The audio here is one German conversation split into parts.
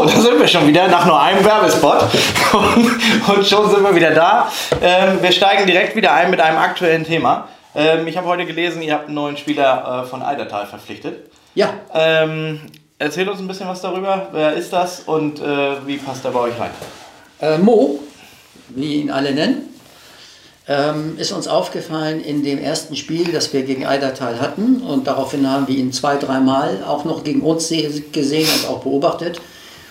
So, da sind wir schon wieder nach nur einem Werbespot. Und, und schon sind wir wieder da. Ähm, wir steigen direkt wieder ein mit einem aktuellen Thema. Ähm, ich habe heute gelesen, ihr habt einen neuen Spieler äh, von Eidertal verpflichtet. Ja. Ähm, erzähl uns ein bisschen was darüber. Wer ist das und äh, wie passt er bei euch rein? Äh, Mo, wie ihn alle nennen, ähm, ist uns aufgefallen in dem ersten Spiel, das wir gegen Eidertal hatten. Und daraufhin haben wir ihn zwei, dreimal auch noch gegen uns gesehen und auch beobachtet.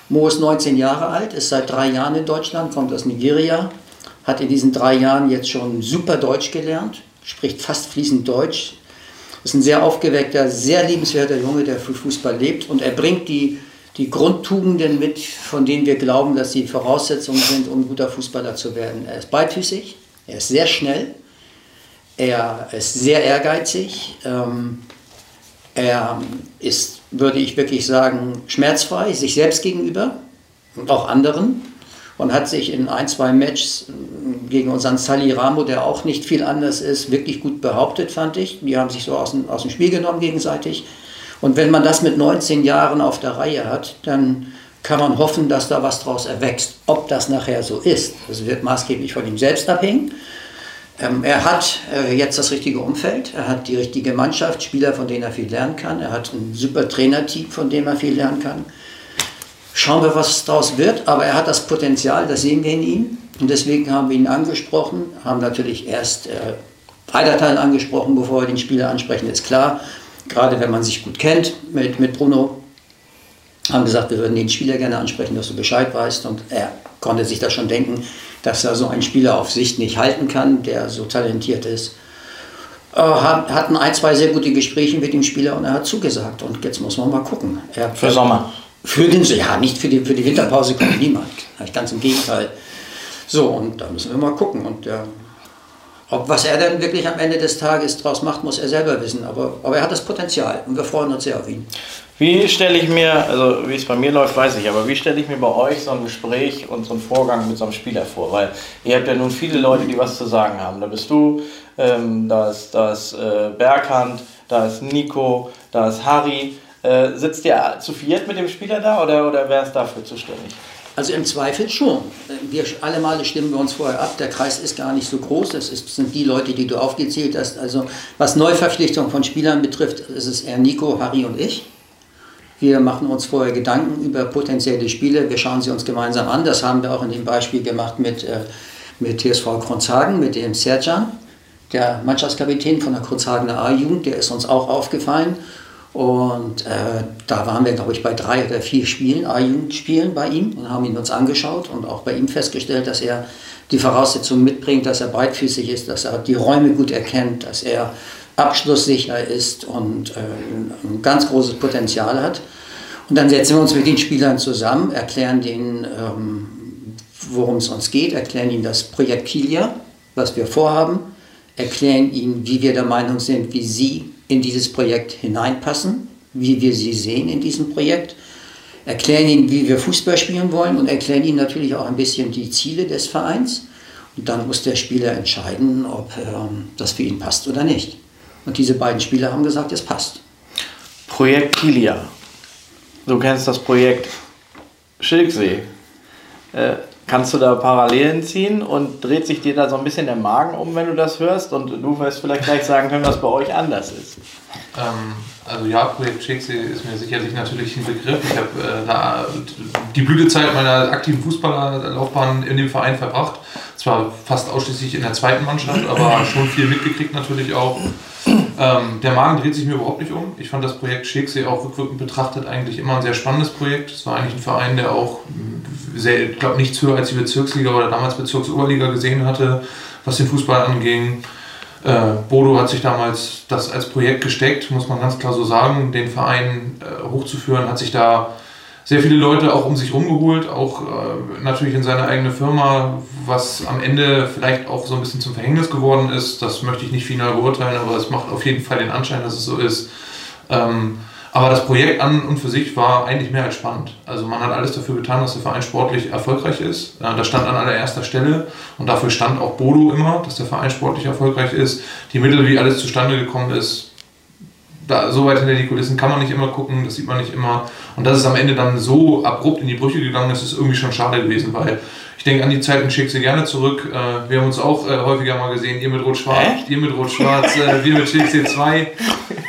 Mo ist 19 Jahre alt, ist seit drei Jahren in Deutschland, kommt aus Nigeria, hat in diesen drei Jahren jetzt schon super Deutsch gelernt, spricht fast fließend Deutsch. Ist ein sehr aufgeweckter, sehr liebenswerter Junge, der für Fußball lebt und er bringt die, die Grundtugenden mit, von denen wir glauben, dass sie Voraussetzungen sind, um guter Fußballer zu werden. Er ist beidfüßig, er ist sehr schnell, er ist sehr ehrgeizig, ähm, er ist, würde ich wirklich sagen, schmerzfrei sich selbst gegenüber und auch anderen und hat sich in ein, zwei Matches äh, gegen unseren Sally Ramo, der auch nicht viel anders ist, wirklich gut behauptet, fand ich. Die haben sich so aus dem, aus dem Spiel genommen gegenseitig. Und wenn man das mit 19 Jahren auf der Reihe hat, dann kann man hoffen, dass da was draus erwächst. Ob das nachher so ist, das wird maßgeblich von ihm selbst abhängen. Ähm, er hat äh, jetzt das richtige Umfeld, er hat die richtige Mannschaft, Spieler, von denen er viel lernen kann, er hat ein super Trainerteam, von dem er viel lernen kann. Schauen wir, was daraus wird, aber er hat das Potenzial, das sehen wir in ihm. Und deswegen haben wir ihn angesprochen, haben natürlich erst äh, Freidateil angesprochen, bevor wir den Spieler ansprechen, ist klar. Gerade wenn man sich gut kennt mit, mit Bruno, haben gesagt, wir würden den Spieler gerne ansprechen, dass du Bescheid weißt. Und er konnte sich das schon denken, dass er so einen Spieler auf Sicht nicht halten kann, der so talentiert ist. Äh, hatten ein, zwei sehr gute Gespräche mit dem Spieler und er hat zugesagt. Und jetzt muss man mal gucken. Er, Für Sommer? Für den, ja, nicht für die, für die Winterpause kommt niemand. Ganz im Gegenteil. So, und da müssen wir mal gucken. Und der ob was er denn wirklich am Ende des Tages daraus macht, muss er selber wissen. Aber, aber er hat das Potenzial und wir freuen uns sehr auf ihn. Wie stelle ich mir, also wie es bei mir läuft, weiß ich, aber wie stelle ich mir bei euch so ein Gespräch und so einen Vorgang mit so einem Spieler vor? Weil ihr habt ja nun viele Leute, die was zu sagen haben. Da bist du, ähm, da ist, da ist äh, Berghand, da ist Nico, da ist Harry. Äh, sitzt ihr zu viert mit dem Spieler da oder, oder wer ist dafür zuständig? Also im Zweifel schon. Wir alle Male stimmen wir uns vorher ab. Der Kreis ist gar nicht so groß. Das ist, sind die Leute, die du aufgezählt hast. Also was Neuverpflichtung von Spielern betrifft, ist es eher Nico, Harry und ich. Wir machen uns vorher Gedanken über potenzielle Spiele. Wir schauen sie uns gemeinsam an. Das haben wir auch in dem Beispiel gemacht mit, äh, mit TSV Kronzhagen, mit dem Serjan, der Mannschaftskapitän von der Kronzhagener A-Jugend. Der ist uns auch aufgefallen. Und äh, da waren wir, glaube ich, bei drei oder vier Spielen, A-Jugendspielen bei ihm und haben ihn uns angeschaut und auch bei ihm festgestellt, dass er die Voraussetzungen mitbringt, dass er beidfüßig ist, dass er die Räume gut erkennt, dass er abschlusssicher ist und äh, ein ganz großes Potenzial hat. Und dann setzen wir uns mit den Spielern zusammen, erklären denen, ähm, worum es uns geht, erklären ihnen das Projekt Kilia, was wir vorhaben, erklären ihnen, wie wir der Meinung sind, wie sie in dieses Projekt hineinpassen, wie wir sie sehen in diesem Projekt, erklären ihnen, wie wir Fußball spielen wollen und erklären ihnen natürlich auch ein bisschen die Ziele des Vereins. Und dann muss der Spieler entscheiden, ob ähm, das für ihn passt oder nicht. Und diese beiden Spieler haben gesagt, es passt. Projekt Kilia. Du kennst das Projekt Schilksee. Äh, Kannst du da Parallelen ziehen und dreht sich dir da so ein bisschen der Magen um, wenn du das hörst? Und du wirst vielleicht gleich sagen können, was bei euch anders ist. Ähm, also ja, Projekt Shakespeare ist mir sicherlich natürlich ein Begriff. Ich habe äh, die Blütezeit meiner aktiven Fußballerlaufbahn in dem Verein verbracht. Zwar fast ausschließlich in der zweiten Mannschaft, aber schon viel mitgekriegt natürlich auch. Ähm, der Magen dreht sich mir überhaupt nicht um. Ich fand das Projekt Shakespeare auch rückwirkend betrachtet eigentlich immer ein sehr spannendes Projekt. Es war eigentlich ein Verein, der auch sehr, ich glaube, nichts höher als die Bezirksliga oder damals Bezirksoberliga gesehen hatte, was den Fußball anging. Äh, Bodo hat sich damals das als Projekt gesteckt, muss man ganz klar so sagen, den Verein äh, hochzuführen, hat sich da sehr viele Leute auch um sich rumgeholt, auch äh, natürlich in seine eigene Firma, was am Ende vielleicht auch so ein bisschen zum Verhängnis geworden ist. Das möchte ich nicht final beurteilen, aber es macht auf jeden Fall den Anschein, dass es so ist. Ähm, aber das Projekt an und für sich war eigentlich mehr als spannend. Also man hat alles dafür getan, dass der Verein sportlich erfolgreich ist. Das stand an allererster Stelle und dafür stand auch Bodo immer, dass der Verein sportlich erfolgreich ist. Die Mittel, wie alles zustande gekommen ist, da, so weit hinter die Kulissen kann man nicht immer gucken, das sieht man nicht immer. Und dass es am Ende dann so abrupt in die Brüche gegangen ist, ist irgendwie schon schade gewesen, weil ich denke an die Zeiten schicke sie gerne zurück. Äh, wir haben uns auch äh, häufiger mal gesehen, ihr mit Rot-Schwarz, ihr mit Rot-Schwarz, äh, wir mit Schicksee 2.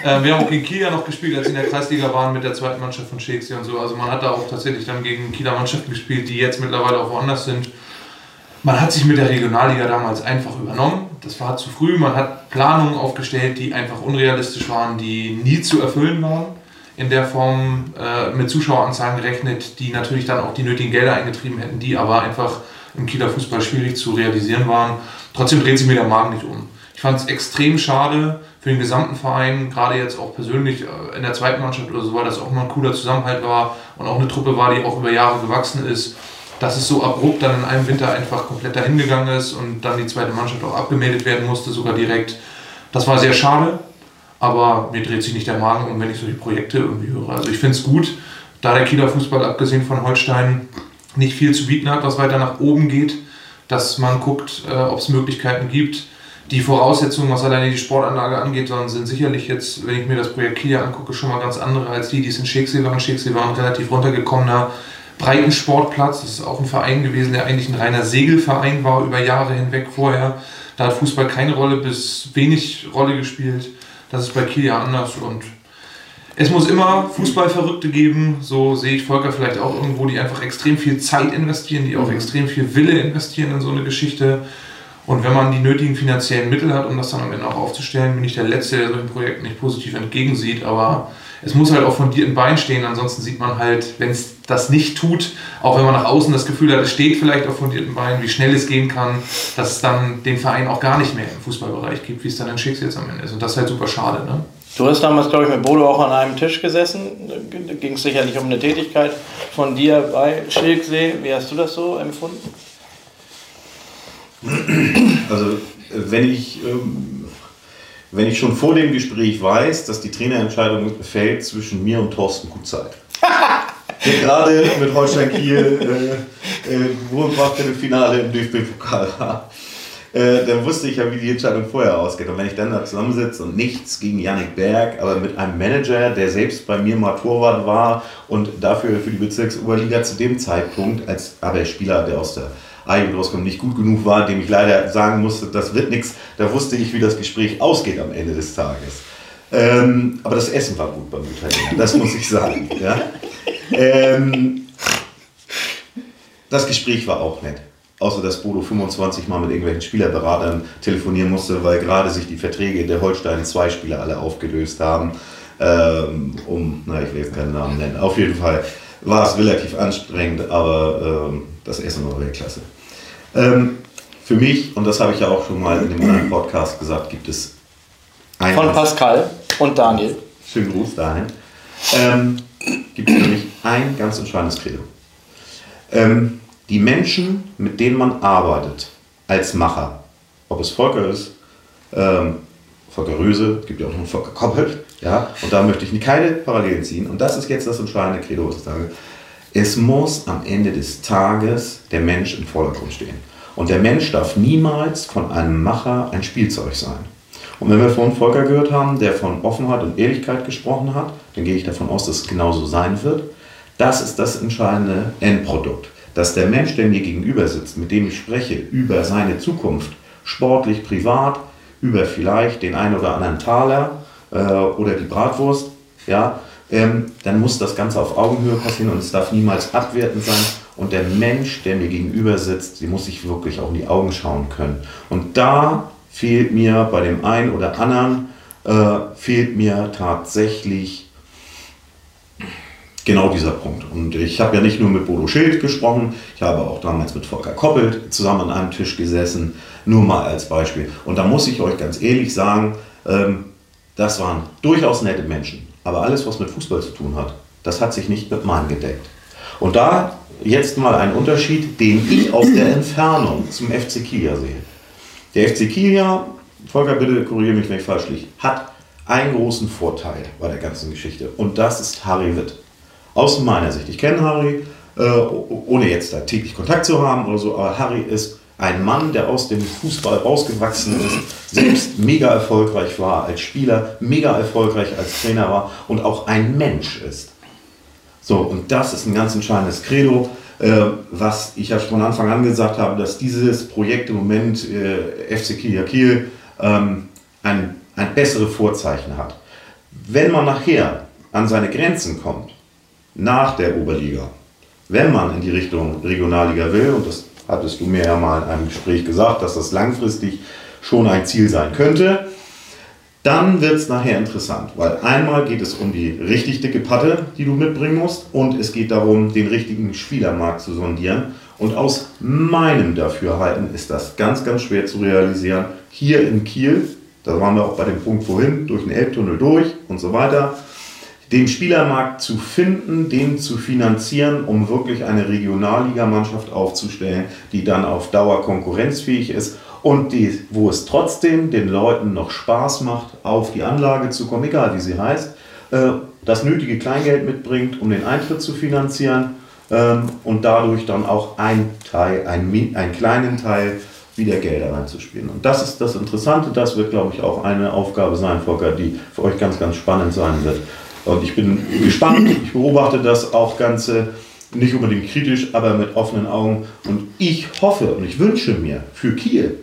wir haben auch gegen Kiel ja noch gespielt, als sie in der Kreisliga waren mit der zweiten Mannschaft von Schicksee und so. Also man hat da auch tatsächlich dann gegen Kieler Mannschaften gespielt, die jetzt mittlerweile auch woanders sind. Man hat sich mit der Regionalliga damals einfach übernommen. Das war zu früh. Man hat Planungen aufgestellt, die einfach unrealistisch waren, die nie zu erfüllen waren in der Form äh, mit Zuschaueranzahlen gerechnet, die natürlich dann auch die nötigen Gelder eingetrieben hätten, die aber einfach im Kieler Fußball schwierig zu realisieren waren. Trotzdem dreht sich mir der Magen nicht um. Ich fand es extrem schade für den gesamten Verein, gerade jetzt auch persönlich äh, in der zweiten Mannschaft oder so, weil das auch mal ein cooler Zusammenhalt war und auch eine Truppe war, die auch über Jahre gewachsen ist, dass es so abrupt dann in einem Winter einfach komplett dahin gegangen ist und dann die zweite Mannschaft auch abgemeldet werden musste, sogar direkt. Das war sehr schade aber mir dreht sich nicht der Magen um, wenn ich solche Projekte irgendwie höre. Also ich finde es gut, da der Kieler Fußball, abgesehen von Holstein, nicht viel zu bieten hat, was weiter nach oben geht, dass man guckt, äh, ob es Möglichkeiten gibt. Die Voraussetzungen, was alleine die Sportanlage angeht, sind sicherlich jetzt, wenn ich mir das Projekt Kiel angucke, schon mal ganz andere als die, die es in Scheksee waren. Scheksee war ein relativ runtergekommener Breitensportplatz. Das ist auch ein Verein gewesen, der eigentlich ein reiner Segelverein war über Jahre hinweg vorher. Da hat Fußball keine Rolle bis wenig Rolle gespielt. Das ist bei Kiel ja anders und es muss immer Fußballverrückte geben, so sehe ich Volker vielleicht auch irgendwo, die einfach extrem viel Zeit investieren, die auch mhm. extrem viel Wille investieren in so eine Geschichte. Und wenn man die nötigen finanziellen Mittel hat, um das dann am Ende auch aufzustellen, bin ich der Letzte, der solchen Projekten nicht positiv entgegensieht. Aber es muss halt auch von dir im Bein stehen, ansonsten sieht man halt, wenn es das nicht tut, auch wenn man nach außen das Gefühl hat, es steht vielleicht auf fundierten Beinen, wie schnell es gehen kann, dass es dann den Verein auch gar nicht mehr im Fußballbereich gibt, wie es dann in Schicks jetzt am Ende ist. Und das ist halt super schade. Ne? Du hast damals, glaube ich, mit Bodo auch an einem Tisch gesessen. Da ging es sicherlich um eine Tätigkeit von dir bei Schilksee. Wie hast du das so empfunden? Also, wenn ich, ähm, wenn ich schon vor dem Gespräch weiß, dass die Trainerentscheidung fällt zwischen mir und Thorsten Gutzeit, der gerade mit Holstein Kiel äh, äh, wohlbracht im Finale im DFB-Pokal war, äh, dann wusste ich ja, wie die Entscheidung vorher ausgeht. Und wenn ich dann da zusammensitze und nichts gegen Yannick Berg, aber mit einem Manager, der selbst bei mir mal Torwart war und dafür für die Bezirksoberliga zu dem Zeitpunkt, als aber Spieler, der aus der Eigen rauskommt, nicht gut genug war, dem ich leider sagen musste, das wird nichts, da wusste ich, wie das Gespräch ausgeht am Ende des Tages. Ähm, aber das Essen war gut beim Italiener, das muss ich sagen. Ja? Ähm, das Gespräch war auch nett. Außer dass Bodo 25 Mal mit irgendwelchen Spielerberatern telefonieren musste, weil gerade sich die Verträge der Holstein zwei Spieler alle aufgelöst haben. Ähm, um, na, ich will jetzt keinen Namen nennen. Auf jeden Fall war es relativ anstrengend, aber ähm, das Essen war Weltklasse. Ähm, für mich, und das habe ich ja auch schon mal in dem anderen Podcast gesagt, gibt es ein. Von Pascal und Daniel. Schönen Gruß dahin. Ähm, gibt es für mich ein ganz entscheidendes Credo. Ähm, die Menschen, mit denen man arbeitet, als Macher, ob es Volker ist, ähm, Volker Röse, gibt ja auch noch einen Volker Koppelt, ja, und da möchte ich keine Parallelen ziehen. Und das ist jetzt das entscheidende Credo, was ich sage. Es muss am Ende des Tages der Mensch im Vordergrund stehen. Und der Mensch darf niemals von einem Macher ein Spielzeug sein. Und wenn wir von Volker gehört haben, der von Offenheit und Ehrlichkeit gesprochen hat, dann gehe ich davon aus, dass es genauso sein wird. Das ist das entscheidende Endprodukt dass der Mensch, der mir gegenüber sitzt, mit dem ich spreche, über seine Zukunft, sportlich, privat, über vielleicht den einen oder anderen Taler äh, oder die Bratwurst, ja, ähm, dann muss das Ganze auf Augenhöhe passieren und es darf niemals abwertend sein. Und der Mensch, der mir gegenüber sitzt, der muss sich wirklich auch in die Augen schauen können. Und da fehlt mir bei dem einen oder anderen, äh, fehlt mir tatsächlich genau dieser Punkt. Und ich habe ja nicht nur mit Bodo Schild gesprochen, ich habe auch damals mit Volker Koppelt zusammen an einem Tisch gesessen, nur mal als Beispiel. Und da muss ich euch ganz ehrlich sagen, ähm, das waren durchaus nette Menschen. Aber alles, was mit Fußball zu tun hat, das hat sich nicht mit meinem gedeckt. Und da jetzt mal ein Unterschied, den ich aus der Entfernung zum FC Kiel sehe. Der FC Kiel, Volker, bitte korrigiere mich, wenn ich falsch liege, hat einen großen Vorteil bei der ganzen Geschichte. Und das ist Harry Witt. Aus meiner Sicht. Ich kenne Harry, äh, ohne jetzt da täglich Kontakt zu haben oder so, aber Harry ist ein Mann, der aus dem Fußball rausgewachsen ist, selbst mega erfolgreich war als Spieler, mega erfolgreich als Trainer war und auch ein Mensch ist. So, und das ist ein ganz entscheidendes Credo, äh, was ich ja von Anfang an gesagt habe, dass dieses Projekt im Moment äh, FC Kiel, Kiel ähm, ein, ein besseres Vorzeichen hat. Wenn man nachher an seine Grenzen kommt, nach der Oberliga, wenn man in die Richtung Regionalliga will, und das hattest du mir ja mal in einem Gespräch gesagt, dass das langfristig schon ein Ziel sein könnte, dann wird es nachher interessant, weil einmal geht es um die richtig dicke Patte, die du mitbringen musst, und es geht darum, den richtigen Spielermarkt zu sondieren. Und aus meinem Dafürhalten ist das ganz, ganz schwer zu realisieren. Hier in Kiel, da waren wir auch bei dem Punkt vorhin, durch den Elbtunnel durch und so weiter, den Spielermarkt zu finden, den zu finanzieren, um wirklich eine Regionalligamannschaft aufzustellen, die dann auf Dauer konkurrenzfähig ist und die, wo es trotzdem den Leuten noch Spaß macht, auf die Anlage zu kommen, egal wie sie heißt, äh, das nötige Kleingeld mitbringt, um den Eintritt zu finanzieren ähm, und dadurch dann auch ein Teil, ein, einen kleinen Teil wieder Gelder reinzuspielen. Und das ist das Interessante, das wird, glaube ich, auch eine Aufgabe sein, Volker, die für euch ganz, ganz spannend sein wird. Und ich bin gespannt, ich beobachte das auch Ganze nicht unbedingt kritisch, aber mit offenen Augen. Und ich hoffe und ich wünsche mir für Kiel,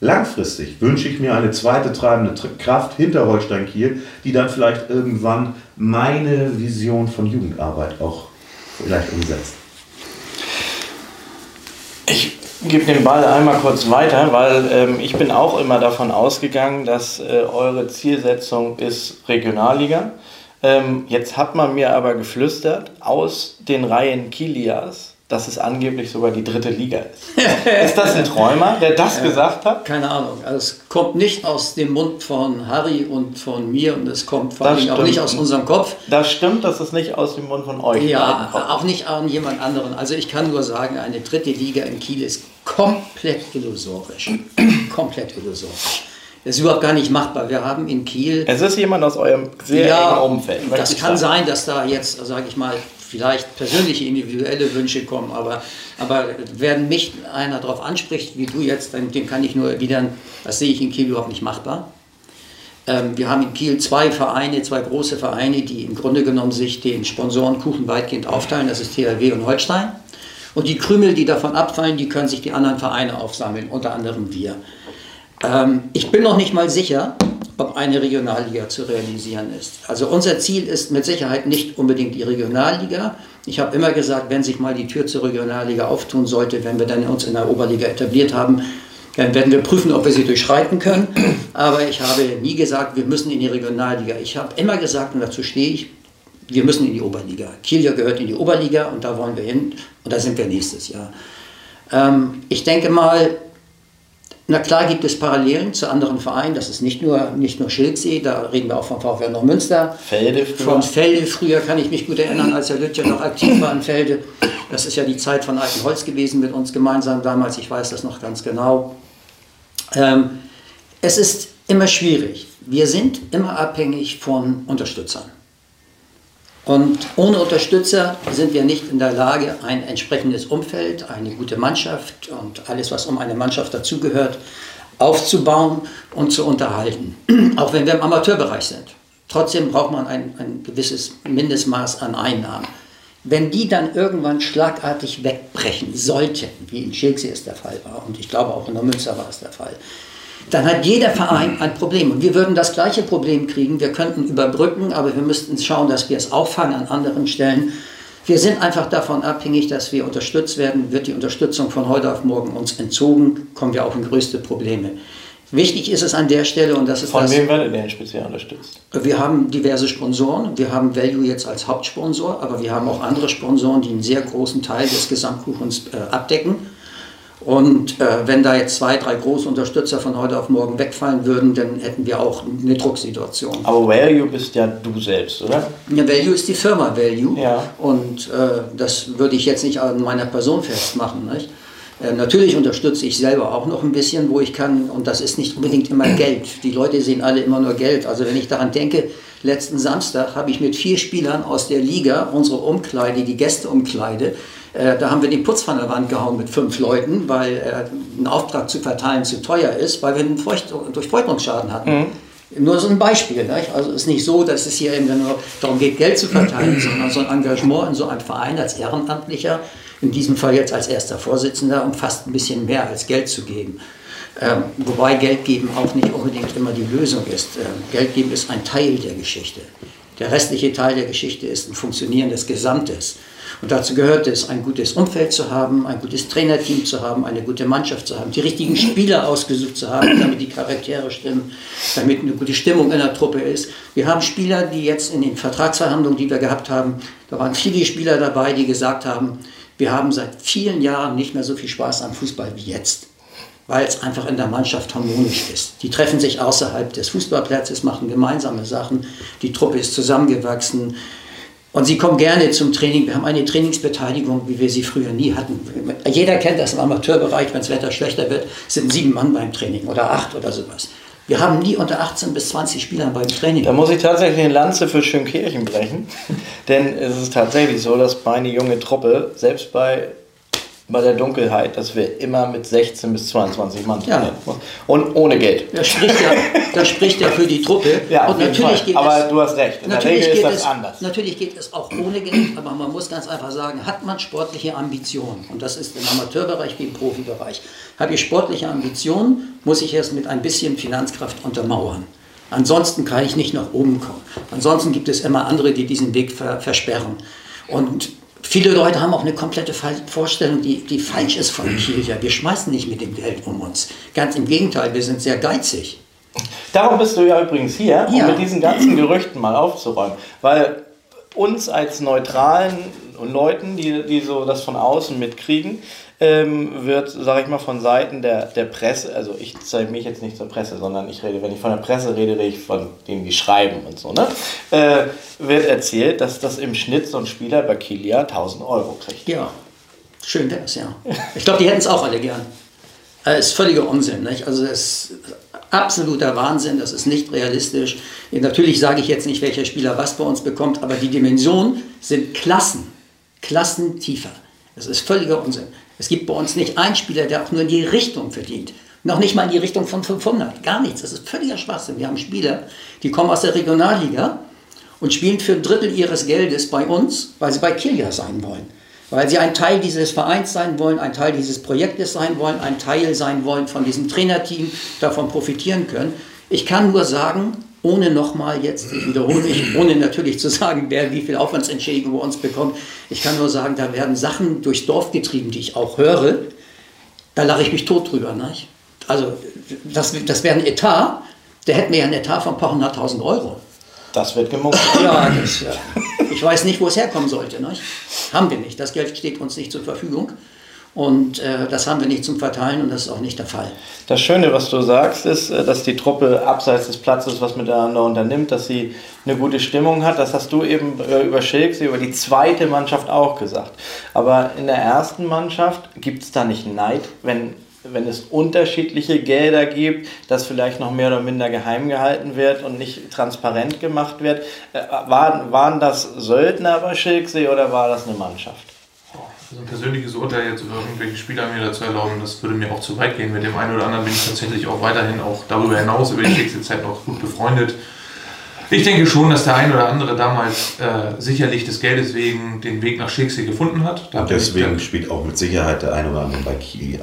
langfristig wünsche ich mir eine zweite treibende Kraft hinter Holstein Kiel, die dann vielleicht irgendwann meine Vision von Jugendarbeit auch vielleicht umsetzt. Ich gebe den Ball einmal kurz weiter, weil ähm, ich bin auch immer davon ausgegangen, dass äh, eure Zielsetzung ist Regionalliga. Ähm, jetzt hat man mir aber geflüstert aus den Reihen Kilias, dass es angeblich sogar die dritte Liga ist. ist das ein Träumer, der das ja, gesagt hat? Keine Ahnung. Also es kommt nicht aus dem Mund von Harry und von mir und es kommt vor allem auch nicht aus unserem Kopf. Das stimmt, dass es nicht aus dem Mund von euch Ja, auch nicht an jemand anderen. Also ich kann nur sagen, eine dritte Liga in Kiel ist komplett illusorisch. komplett illusorisch. Das ist überhaupt gar nicht machbar. Wir haben in Kiel. Es ist jemand aus eurem sehr ja, engen Umfeld. Das kann sagen. sein, dass da jetzt, sage ich mal, vielleicht persönliche individuelle Wünsche kommen, aber, aber wenn mich einer darauf anspricht, wie du jetzt, dann, dem kann ich nur erwidern, das sehe ich in Kiel überhaupt nicht machbar. Ähm, wir haben in Kiel zwei Vereine, zwei große Vereine, die im Grunde genommen sich den Sponsorenkuchen weitgehend aufteilen. Das ist THW und Holstein. Und die Krümel, die davon abfallen, die können sich die anderen Vereine aufsammeln, unter anderem wir. Ähm, ich bin noch nicht mal sicher, ob eine Regionalliga zu realisieren ist. Also unser Ziel ist mit Sicherheit nicht unbedingt die Regionalliga. Ich habe immer gesagt, wenn sich mal die Tür zur Regionalliga auftun sollte, wenn wir dann uns in der Oberliga etabliert haben, dann werden wir prüfen, ob wir sie durchschreiten können. Aber ich habe nie gesagt, wir müssen in die Regionalliga. Ich habe immer gesagt, und dazu stehe ich, wir müssen in die Oberliga. Kiel gehört in die Oberliga und da wollen wir hin und da sind wir nächstes Jahr. Ähm, ich denke mal, na klar gibt es Parallelen zu anderen Vereinen, das ist nicht nur, nicht nur Schilksee, da reden wir auch vom VfR noch Münster. Felde früher. Von Felde früher kann ich mich gut erinnern, als Herr Lüttcher noch aktiv war in Felde. Das ist ja die Zeit von Altenholz gewesen mit uns gemeinsam damals, ich weiß das noch ganz genau. Ähm, es ist immer schwierig. Wir sind immer abhängig von Unterstützern. Und ohne Unterstützer sind wir nicht in der Lage, ein entsprechendes Umfeld, eine gute Mannschaft und alles, was um eine Mannschaft dazugehört, aufzubauen und zu unterhalten. Auch wenn wir im Amateurbereich sind. Trotzdem braucht man ein, ein gewisses Mindestmaß an Einnahmen. Wenn die dann irgendwann schlagartig wegbrechen sollten, wie in Schilksee es der Fall war, und ich glaube auch in der Münster war es der Fall, dann hat jeder Verein ein Problem. Und wir würden das gleiche Problem kriegen. Wir könnten überbrücken, aber wir müssten schauen, dass wir es auffangen an anderen Stellen. Wir sind einfach davon abhängig, dass wir unterstützt werden. Wird die Unterstützung von heute auf morgen uns entzogen, kommen wir auch in größte Probleme. Wichtig ist es an der Stelle, und das ist Von das, wem werdet ihr denn speziell unterstützt? Wir haben diverse Sponsoren. Wir haben Value jetzt als Hauptsponsor, aber wir haben auch andere Sponsoren, die einen sehr großen Teil des Gesamtkuchens äh, abdecken. Und äh, wenn da jetzt zwei, drei große Unterstützer von heute auf morgen wegfallen würden, dann hätten wir auch eine Drucksituation. Aber Value bist ja du selbst, oder? Ja, Value ist die Firma Value. Ja. Und äh, das würde ich jetzt nicht an meiner Person festmachen. Nicht? Äh, natürlich unterstütze ich selber auch noch ein bisschen, wo ich kann. Und das ist nicht unbedingt immer Geld. Die Leute sehen alle immer nur Geld. Also wenn ich daran denke, letzten Samstag habe ich mit vier Spielern aus der Liga unsere Umkleide, die Gästeumkleide, Äh, da haben wir den Putz von der Wand gehauen mit fünf Leuten, weil äh, ein Auftrag zu verteilen zu teuer ist, weil wir einen Feucht Durchfeuchtungsschaden hatten. Mhm. Nur so ein Beispiel. Nicht? Also es ist nicht so, dass es hier eben nur darum geht, Geld zu verteilen, sondern so ein Engagement in so einem Verein als Ehrenamtlicher, in diesem Fall jetzt als erster Vorsitzender, um fast ein bisschen mehr als Geld zu geben. Ähm, wobei Geld geben auch nicht unbedingt immer die Lösung ist. Ähm, Geld geben ist ein Teil der Geschichte. Der restliche Teil der Geschichte ist ein Funktionieren des Gesamtes. Und dazu gehört es, ein gutes Umfeld zu haben, ein gutes Trainerteam zu haben, eine gute Mannschaft zu haben, die richtigen Spieler ausgesucht zu haben, damit die Charaktere stimmen, damit eine gute Stimmung in der Truppe ist. Wir haben Spieler, die jetzt in den Vertragsverhandlungen, die wir gehabt haben, da waren viele Spieler dabei, die gesagt haben, wir haben seit vielen Jahren nicht mehr so viel Spaß am Fußball wie jetzt weil es einfach in der Mannschaft harmonisch ist. Die treffen sich außerhalb des Fußballplatzes, machen gemeinsame Sachen, die Truppe ist zusammengewachsen und sie kommen gerne zum Training. Wir haben eine Trainingsbeteiligung, wie wir sie früher nie hatten. Jeder kennt das im Amateurbereich, wenn das Wetter schlechter wird, sind sieben Mann beim Training oder acht oder sowas. Wir haben nie unter 18 bis 20 Spielern beim Training. Da muss ich tatsächlich eine Lanze für Schönkirchen brechen. Denn es ist tatsächlich so, dass meine junge Truppe, selbst bei bei der Dunkelheit, dass wir immer mit 16 bis 22 Mann ja. Und ohne Geld. Das spricht ja, das spricht ja für die Truppe. Ja, und natürlich geht aber es, du hast recht. In natürlich der Regel ist das es, anders. Natürlich geht es auch ohne Geld, aber man muss ganz einfach sagen, hat man sportliche Ambitionen, und das ist im Amateurbereich wie im Profibereich, habe ich sportliche Ambitionen, muss ich es mit ein bisschen Finanzkraft untermauern. Ansonsten kann ich nicht nach oben kommen. Ansonsten gibt es immer andere, die diesen Weg versperren. Und Viele Leute haben auch eine komplette Vorstellung, die, die falsch ist von Kirche. Wir schmeißen nicht mit dem Geld um uns. Ganz im Gegenteil, wir sind sehr geizig. Darum bist du ja übrigens hier, um ja. mit diesen ganzen Gerüchten mal aufzuräumen. Weil uns als neutralen Leuten, die, die so das von außen mitkriegen, ähm, wird, sage ich mal, von Seiten der, der Presse, also ich zeige mich jetzt nicht zur Presse, sondern ich rede, wenn ich von der Presse rede, rede ich von denen, die schreiben und so, ne? Äh, wird erzählt, dass das im Schnitt so ein Spieler bei Kilia 1000 Euro kriegt. Ja, schön wäre es, ja. Ich glaube, die hätten es auch alle gern. Das äh, ist völliger Unsinn. Nicht? Also das ist absoluter Wahnsinn, das ist nicht realistisch. Natürlich sage ich jetzt nicht, welcher Spieler was bei uns bekommt, aber die Dimensionen sind Klassen, Klassen tiefer. Das ist völliger Unsinn. Es gibt bei uns nicht einen Spieler, der auch nur in die Richtung verdient. Noch nicht mal in die Richtung von 500. Gar nichts. Das ist völliger Schwachsinn. Wir haben Spieler, die kommen aus der Regionalliga und spielen für ein Drittel ihres Geldes bei uns, weil sie bei Kilia sein wollen. Weil sie ein Teil dieses Vereins sein wollen, ein Teil dieses Projektes sein wollen, ein Teil sein wollen von diesem Trainerteam, davon profitieren können. Ich kann nur sagen, ohne nochmal jetzt, ich wiederhole mich, ohne natürlich zu sagen, wer wie viel Aufwandsentschädigung bei uns bekommt. Ich kann nur sagen, da werden Sachen durchs Dorf getrieben, die ich auch höre. Da lache ich mich tot drüber. Nicht? Also das, das wäre ein Etat, der hätte mir ja ein Etat von ein paar hunderttausend Euro. Das wird gemunkelt. Ja, das, ich weiß nicht, wo es herkommen sollte. Nicht? Haben wir nicht. Das Geld steht uns nicht zur Verfügung. Und äh, das haben wir nicht zum Verteilen und das ist auch nicht der Fall. Das Schöne, was du sagst, ist, äh, dass die Truppe abseits des Platzes was miteinander unternimmt, dass sie eine gute Stimmung hat. Das hast du eben äh, über Schilks, über die zweite Mannschaft auch gesagt. Aber in der ersten Mannschaft gibt es da nicht Neid, wenn, wenn es unterschiedliche Gelder gibt, das vielleicht noch mehr oder minder geheim gehalten wird und nicht transparent gemacht wird. Äh, waren, waren das Söldner bei Schilksee oder war das eine Mannschaft? Also ein persönliches Urteil jetzt über irgendwelche Spieler mir dazu erlauben, das würde mir auch zu weit gehen. Mit dem einen oder anderen bin ich tatsächlich auch weiterhin auch darüber hinaus über die nächste Zeit noch gut befreundet. Ich denke schon, dass der ein oder andere damals äh, sicherlich des Geldes wegen den Weg nach Schicksal gefunden hat. Da Und deswegen spielt auch mit Sicherheit der eine oder andere bei Kiel.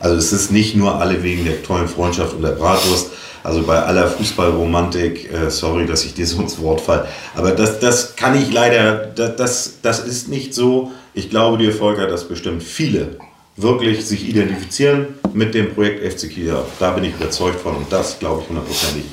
Also es ist nicht nur alle wegen der tollen Freundschaft und der Bratwurst, also bei aller Fußballromantik, äh, sorry, dass ich dir so ins Wort falle, aber das, das kann ich leider, das, das ist nicht so. Ich glaube dir, Volker, dass bestimmt viele wirklich sich identifizieren mit dem Projekt FC Kiel. Da bin ich überzeugt von und das glaube ich hundertprozentig.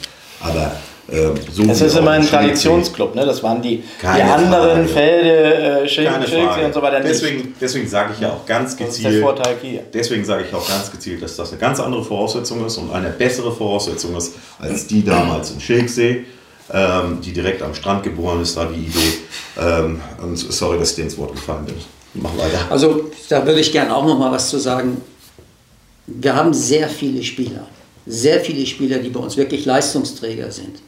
Aber äh, so es ist immer ein Traditionsclub, ne? das waren die, die anderen Frage. Felde, äh, Schilk, Schilk und so weiter. Deswegen, deswegen sage ich ja auch ganz gezielt, das ist der Vorteil hier. deswegen sage ich auch ganz gezielt, dass das eine ganz andere Voraussetzung ist und eine bessere Voraussetzung ist als die damals in Schilksee ähm, die direkt am Strand geboren ist, da die Idee. Ähm, und sorry, dass ich dir ins Wort gefallen bin. Mach weiter. Also da würde ich gerne auch noch mal was zu sagen. Wir haben sehr viele Spieler, sehr viele Spieler, die bei uns wirklich Leistungsträger sind,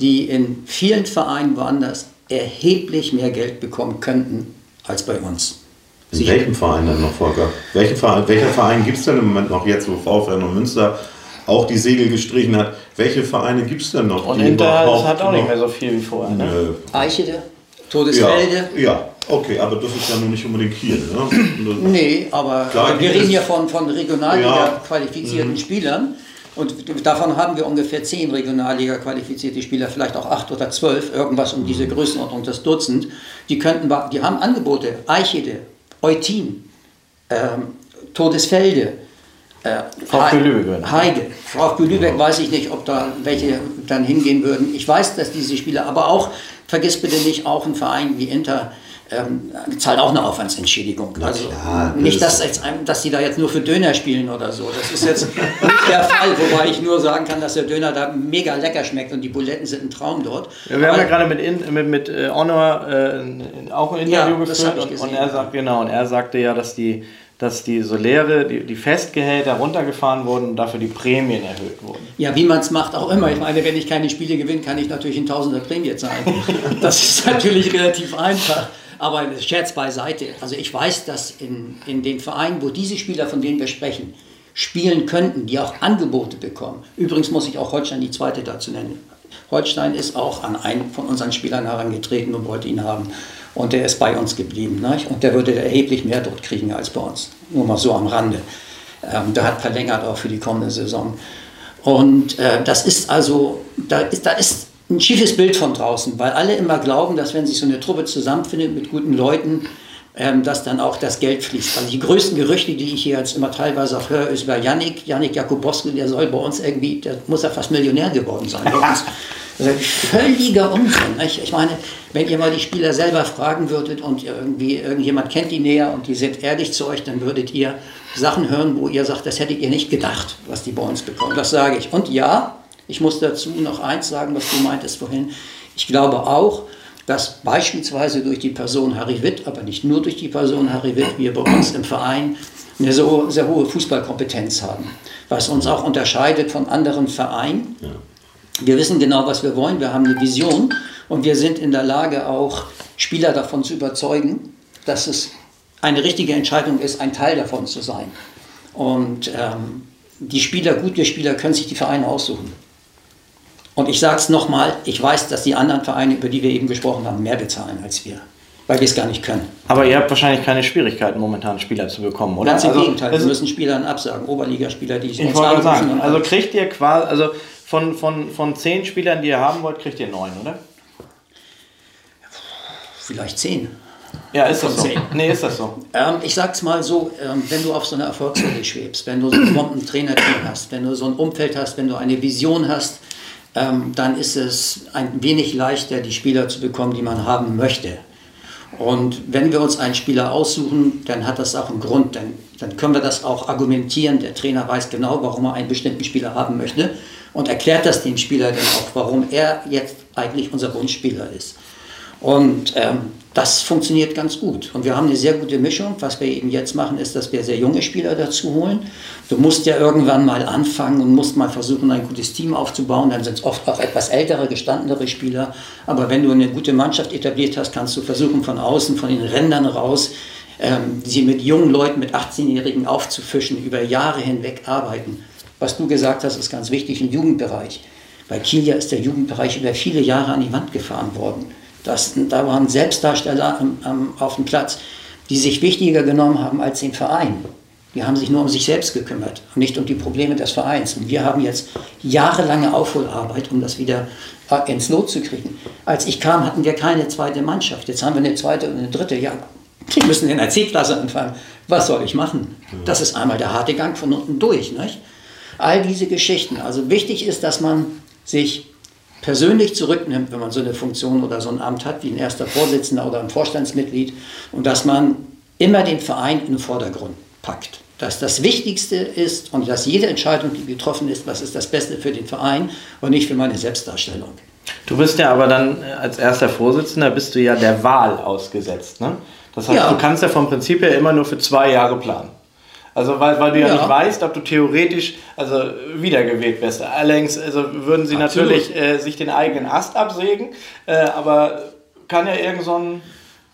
die in vielen Vereinen woanders erheblich mehr Geld bekommen könnten als bei uns. In welchem Verein denn noch, Volker? Welchen Verein, welcher Verein gibt es denn im Moment noch jetzt, wo VfL und Münster auch die Segel gestrichen hat? Welche Vereine gibt es denn noch? Und Inter überhaupt hat auch nicht noch- mehr so viel wie vorher. Ne? Eichede, Todesfelde. Ja, ja, okay, aber das ist ja nun nicht unbedingt Kiel. Ne? Nee, aber Klar, wir reden ja von, von Regionalliga Ja. qualifizierten Spielern. Und davon haben wir ungefähr zehn Regionalliga qualifizierte Spieler, vielleicht auch acht oder zwölf, irgendwas um diese Größenordnung, das Dutzend. Die könnten, wir- die haben Angebote. Eichede, Eutin, ähm, Todesfelde, äh, VfB Lübeck. Heide. VfB Lübeck weiß ich nicht, ob da welche dann hingehen würden. Ich weiß, dass diese Spieler, aber auch, vergiss bitte nicht, auch ein Verein wie Inter ähm, zahlt auch eine Aufwandsentschädigung. Also klar, nicht, dass, jetzt, dass sie da jetzt nur für Döner spielen oder so. Das ist jetzt nicht der Fall, wobei ich nur sagen kann, dass der Döner da mega lecker schmeckt und die Buletten sind ein Traum dort. Ja, wir haben Aber- ja gerade mit, In- mit, mit äh, Honor äh, auch ein Ja, Interview das geführt und, gesehen, und er ja. sagt genau und er sagte ja, dass die dass die so Lehre, die, die Festgehälter runtergefahren wurden und dafür die Prämien erhöht wurden. Ja, wie man es macht, auch immer. Ich meine, wenn ich keine Spiele gewinne, kann ich natürlich ein Tausender Prämie zahlen. Das ist natürlich relativ einfach. Aber Scherz beiseite. Also ich weiß, dass in, in den Vereinen, wo diese Spieler, von denen wir sprechen, spielen könnten, die auch Angebote bekommen. Übrigens muss ich auch Holstein die zweite dazu nennen. Holstein ist auch an einen von unseren Spielern herangetreten und wollte ihn haben. Und der ist bei uns geblieben. Nicht? Und der würde erheblich mehr dort kriegen als bei uns. Nur mal so am Rande. Ähm, der hat verlängert auch für die kommende Saison. Und äh, das ist also, da ist, da ist ein schiefes Bild von draußen, weil alle immer glauben, dass wenn sich so eine Truppe zusammenfindet mit guten Leuten, ähm, dass dann auch das Geld fließt. Also die größten Gerüchte, die ich hier jetzt immer teilweise auch höre, ist über Yannick, Yannick Jakubowski, der soll bei uns irgendwie, der muss ja fast Millionär geworden sein. Das ist völliger Unsinn. Nicht? Ich meine, wenn ihr mal die Spieler selber fragen würdet und irgendwie irgendjemand kennt die näher und die sind ehrlich zu euch, dann würdet ihr Sachen hören, wo ihr sagt, das hättet ihr nicht gedacht, was die bei uns bekommen. Das sage ich. Und ja, ich muss dazu noch eins sagen, was du meintest vorhin. Ich glaube auch, dass beispielsweise durch die Person Harry Witt, aber nicht nur durch die Person Harry Witt, wir bei uns im Verein eine so sehr hohe Fußballkompetenz haben, was uns auch unterscheidet von anderen Vereinen. Wir wissen genau, was wir wollen, wir haben eine Vision und wir sind in der Lage, auch Spieler davon zu überzeugen, dass es eine richtige Entscheidung ist, ein Teil davon zu sein. Und ähm, die Spieler, gute Spieler, können sich die Vereine aussuchen. Und ich sage es nochmal, ich weiß, dass die anderen Vereine, über die wir eben gesprochen haben, mehr bezahlen als wir, weil wir es gar nicht können. Aber ihr habt wahrscheinlich keine Schwierigkeiten, momentan Spieler zu bekommen, oder? Ganz im Also, Gegenteil, wir es- müssen Spielern absagen, Oberligaspieler, die Ich wollte gerade anrufen sagen, also kriegt ihr quasi, also von, von, von zehn Spielern, die ihr haben wollt, kriegt ihr neun, oder? vielleicht zehn. Ja, ist das so? Nee, ist das so? Ähm, ich sag's mal so, ähm, wenn du auf so einer Erfolgswelle schwebst, wenn du so ein Bombentrainerteam hast, wenn du so ein Umfeld hast, wenn du eine Vision hast, ähm, dann ist es ein wenig leichter, die Spieler zu bekommen, die man haben möchte. Und wenn wir uns einen Spieler aussuchen, dann hat das auch einen Grund, dann, dann können wir das auch argumentieren. Der Trainer weiß genau, warum er einen bestimmten Spieler haben möchte und erklärt das dem Spieler dann auch, warum er jetzt eigentlich unser Wunschspieler ist. Und ähm, das funktioniert ganz gut. Und wir haben eine sehr gute Mischung. Was wir eben jetzt machen, ist, dass wir sehr junge Spieler dazu holen. Du musst ja irgendwann mal anfangen und musst mal versuchen, ein gutes Team aufzubauen. Dann sind es oft auch etwas ältere, gestandenere Spieler. Aber wenn du eine gute Mannschaft etabliert hast, kannst du versuchen, von außen, von den Rändern raus, ähm, sie mit jungen Leuten, mit 18-Jährigen aufzufischen, über Jahre hinweg arbeiten. Was du gesagt hast, ist ganz wichtig im Jugendbereich. Bei Kilia ist der Jugendbereich über viele Jahre an die Wand gefahren worden. Das, da waren Selbstdarsteller am, am, auf dem Platz, die sich wichtiger genommen haben als den Verein. Die haben sich nur um sich selbst gekümmert und nicht um die Probleme des Vereins. Und wir haben jetzt jahrelange Aufholarbeit, um das wieder äh, ins Lot zu kriegen. Als ich kam, hatten wir keine zweite Mannschaft. Jetzt haben wir eine zweite und eine dritte. Ja, die müssen in der C-Klasse anfangen. Was soll ich machen? Das ist einmal der harte Gang von unten durch. Nicht? All diese Geschichten. Also wichtig ist, dass man sich persönlich zurücknimmt, wenn man so eine Funktion oder so ein Amt hat, wie ein erster Vorsitzender oder ein Vorstandsmitglied, und dass man immer den Verein in den Vordergrund packt. Dass das Wichtigste ist und dass jede Entscheidung, die getroffen ist, was ist das Beste für den Verein und nicht für meine Selbstdarstellung. Du bist ja aber dann äh, als erster Vorsitzender bist du ja der Wahl ausgesetzt, ne? Das heißt, Ja. du kannst ja vom Prinzip her immer nur für zwei Jahre planen. Also weil, weil du ja, Ja. nicht weißt, ob du theoretisch also wiedergewählt wirst. Allerdings also würden sie Absolut. natürlich äh, sich den eigenen Ast absägen, äh, aber kann ja irgend so ein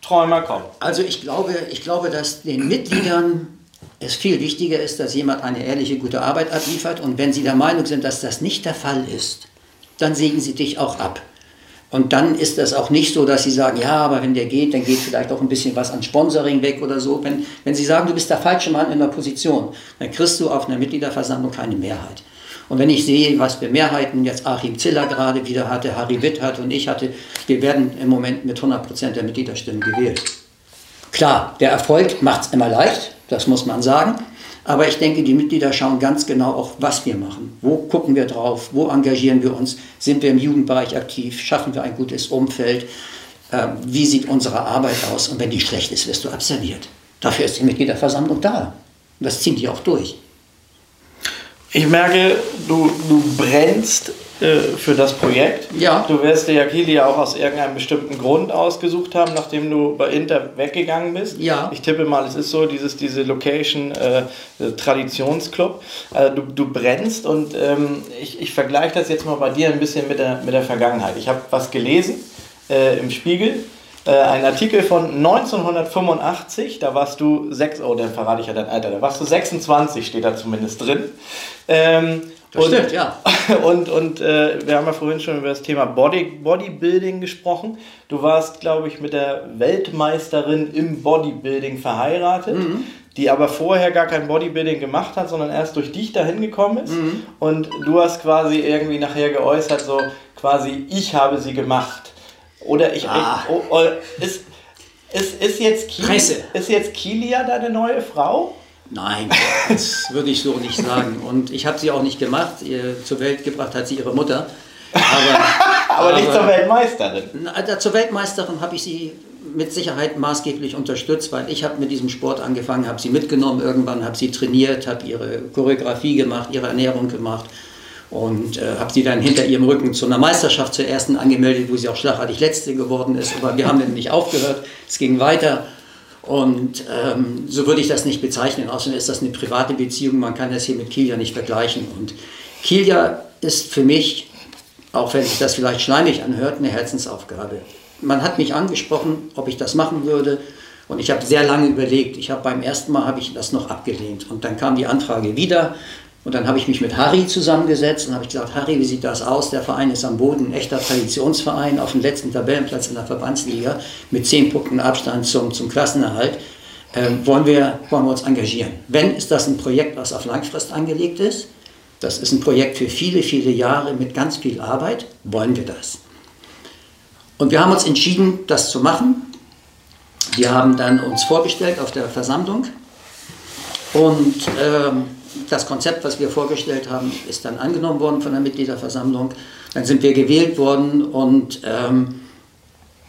Träumer kommen. Also ich glaube, ich glaube, dass den Mitgliedern es viel wichtiger ist, dass jemand eine ehrliche, gute Arbeit abliefert. Und wenn sie der Meinung sind, dass das nicht der Fall ist, dann sägen sie dich auch ab. Und dann ist das auch nicht so, dass sie sagen, ja, aber wenn der geht, dann geht vielleicht auch ein bisschen was an Sponsoring weg oder so. Wenn, wenn sie sagen, du bist der falsche Mann in der Position, dann kriegst du auf einer Mitgliederversammlung keine Mehrheit. Und wenn ich sehe, was für Mehrheiten jetzt Achim Ziller gerade wieder hatte, Harry Witt hat und ich hatte, wir werden im Moment mit 100% der Mitgliederstimmen gewählt. Klar, der Erfolg macht es immer leicht, das muss man sagen. Aber ich denke, die Mitglieder schauen ganz genau auch, was wir machen. Wo gucken wir drauf? Wo engagieren wir uns? Sind wir im Jugendbereich aktiv? Schaffen wir ein gutes Umfeld? Ähm, wie sieht unsere Arbeit aus? Und wenn die schlecht ist, wirst du absolviert. Dafür ist die Mitgliederversammlung da. Und das ziehen die auch durch. Ich merke, du, du brennst äh, für das Projekt. Ja. Du wirst dir ja auch aus irgendeinem bestimmten Grund ausgesucht haben, nachdem du bei Inter weggegangen bist. Ja. Ich tippe mal, es ist so, dieses, diese Location äh, Traditionsclub. Äh, du, du brennst und ähm, ich, ich vergleiche das jetzt mal bei dir ein bisschen mit der, mit der Vergangenheit. Ich habe was gelesen äh, im Spiegel äh, ein Artikel von 1985, da warst du sechs, oh, dann verrate ich ja dein Alter, da warst du 26, steht da zumindest drin. Ähm, Das und, stimmt, ja. Und, und äh, wir haben ja vorhin schon über das Thema Body, Bodybuilding gesprochen. Du warst, glaube ich, mit der Weltmeisterin im Bodybuilding verheiratet, die aber vorher gar kein Bodybuilding gemacht hat, sondern erst durch dich dahin gekommen ist. Und du hast quasi irgendwie nachher geäußert, so quasi, ich habe sie gemacht. Oder ich. Ah. ich oh, oh, ist, ist, ist, jetzt Presse. ist jetzt Kilia deine neue Frau? Nein, das würde ich so nicht sagen. Und ich habe sie auch nicht gemacht. Zur Welt gebracht hat sie ihre Mutter. Aber, Aber, nicht zur Weltmeisterin. Na, also zur Weltmeisterin habe ich sie mit Sicherheit maßgeblich unterstützt, weil ich habe mit diesem Sport angefangen, habe sie mitgenommen irgendwann, habe sie trainiert, habe ihre Choreografie gemacht, ihre Ernährung gemacht und äh, habe sie dann hinter ihrem Rücken zu einer Meisterschaft zur ersten angemeldet, wo sie auch schlagartig Letzte geworden ist. Aber wir haben dann nicht aufgehört, es ging weiter. Und ähm, so würde ich das nicht bezeichnen. Außerdem ist das eine private Beziehung. Man kann das hier mit Kilia nicht vergleichen. Und Kilia ist für mich, auch wenn sich das vielleicht schleimig anhört, eine Herzensaufgabe. Man hat mich angesprochen, ob ich das machen würde. Und ich habe sehr lange überlegt. Ich habe beim ersten Mal habe ich das noch abgelehnt. Und dann kam die Anfrage wieder. Und dann habe ich mich mit Harry zusammengesetzt und habe gesagt, Harry, wie sieht das aus? Der Verein ist am Boden, ein echter Traditionsverein auf dem letzten Tabellenplatz in der Verbandsliga mit zehn Punkten Abstand zum, zum Klassenerhalt. Ähm, wollen, wir, wollen wir uns engagieren? Wenn, ist das ein Projekt, was auf Langfrist angelegt ist. Das ist ein Projekt für viele, viele Jahre mit ganz viel Arbeit. Wollen wir das? Und wir haben uns entschieden, das zu machen. Wir haben dann uns vorgestellt auf der Versammlung und ähm, das Konzept, was wir vorgestellt haben, ist dann angenommen worden von der Mitgliederversammlung. Dann sind wir gewählt worden und ähm,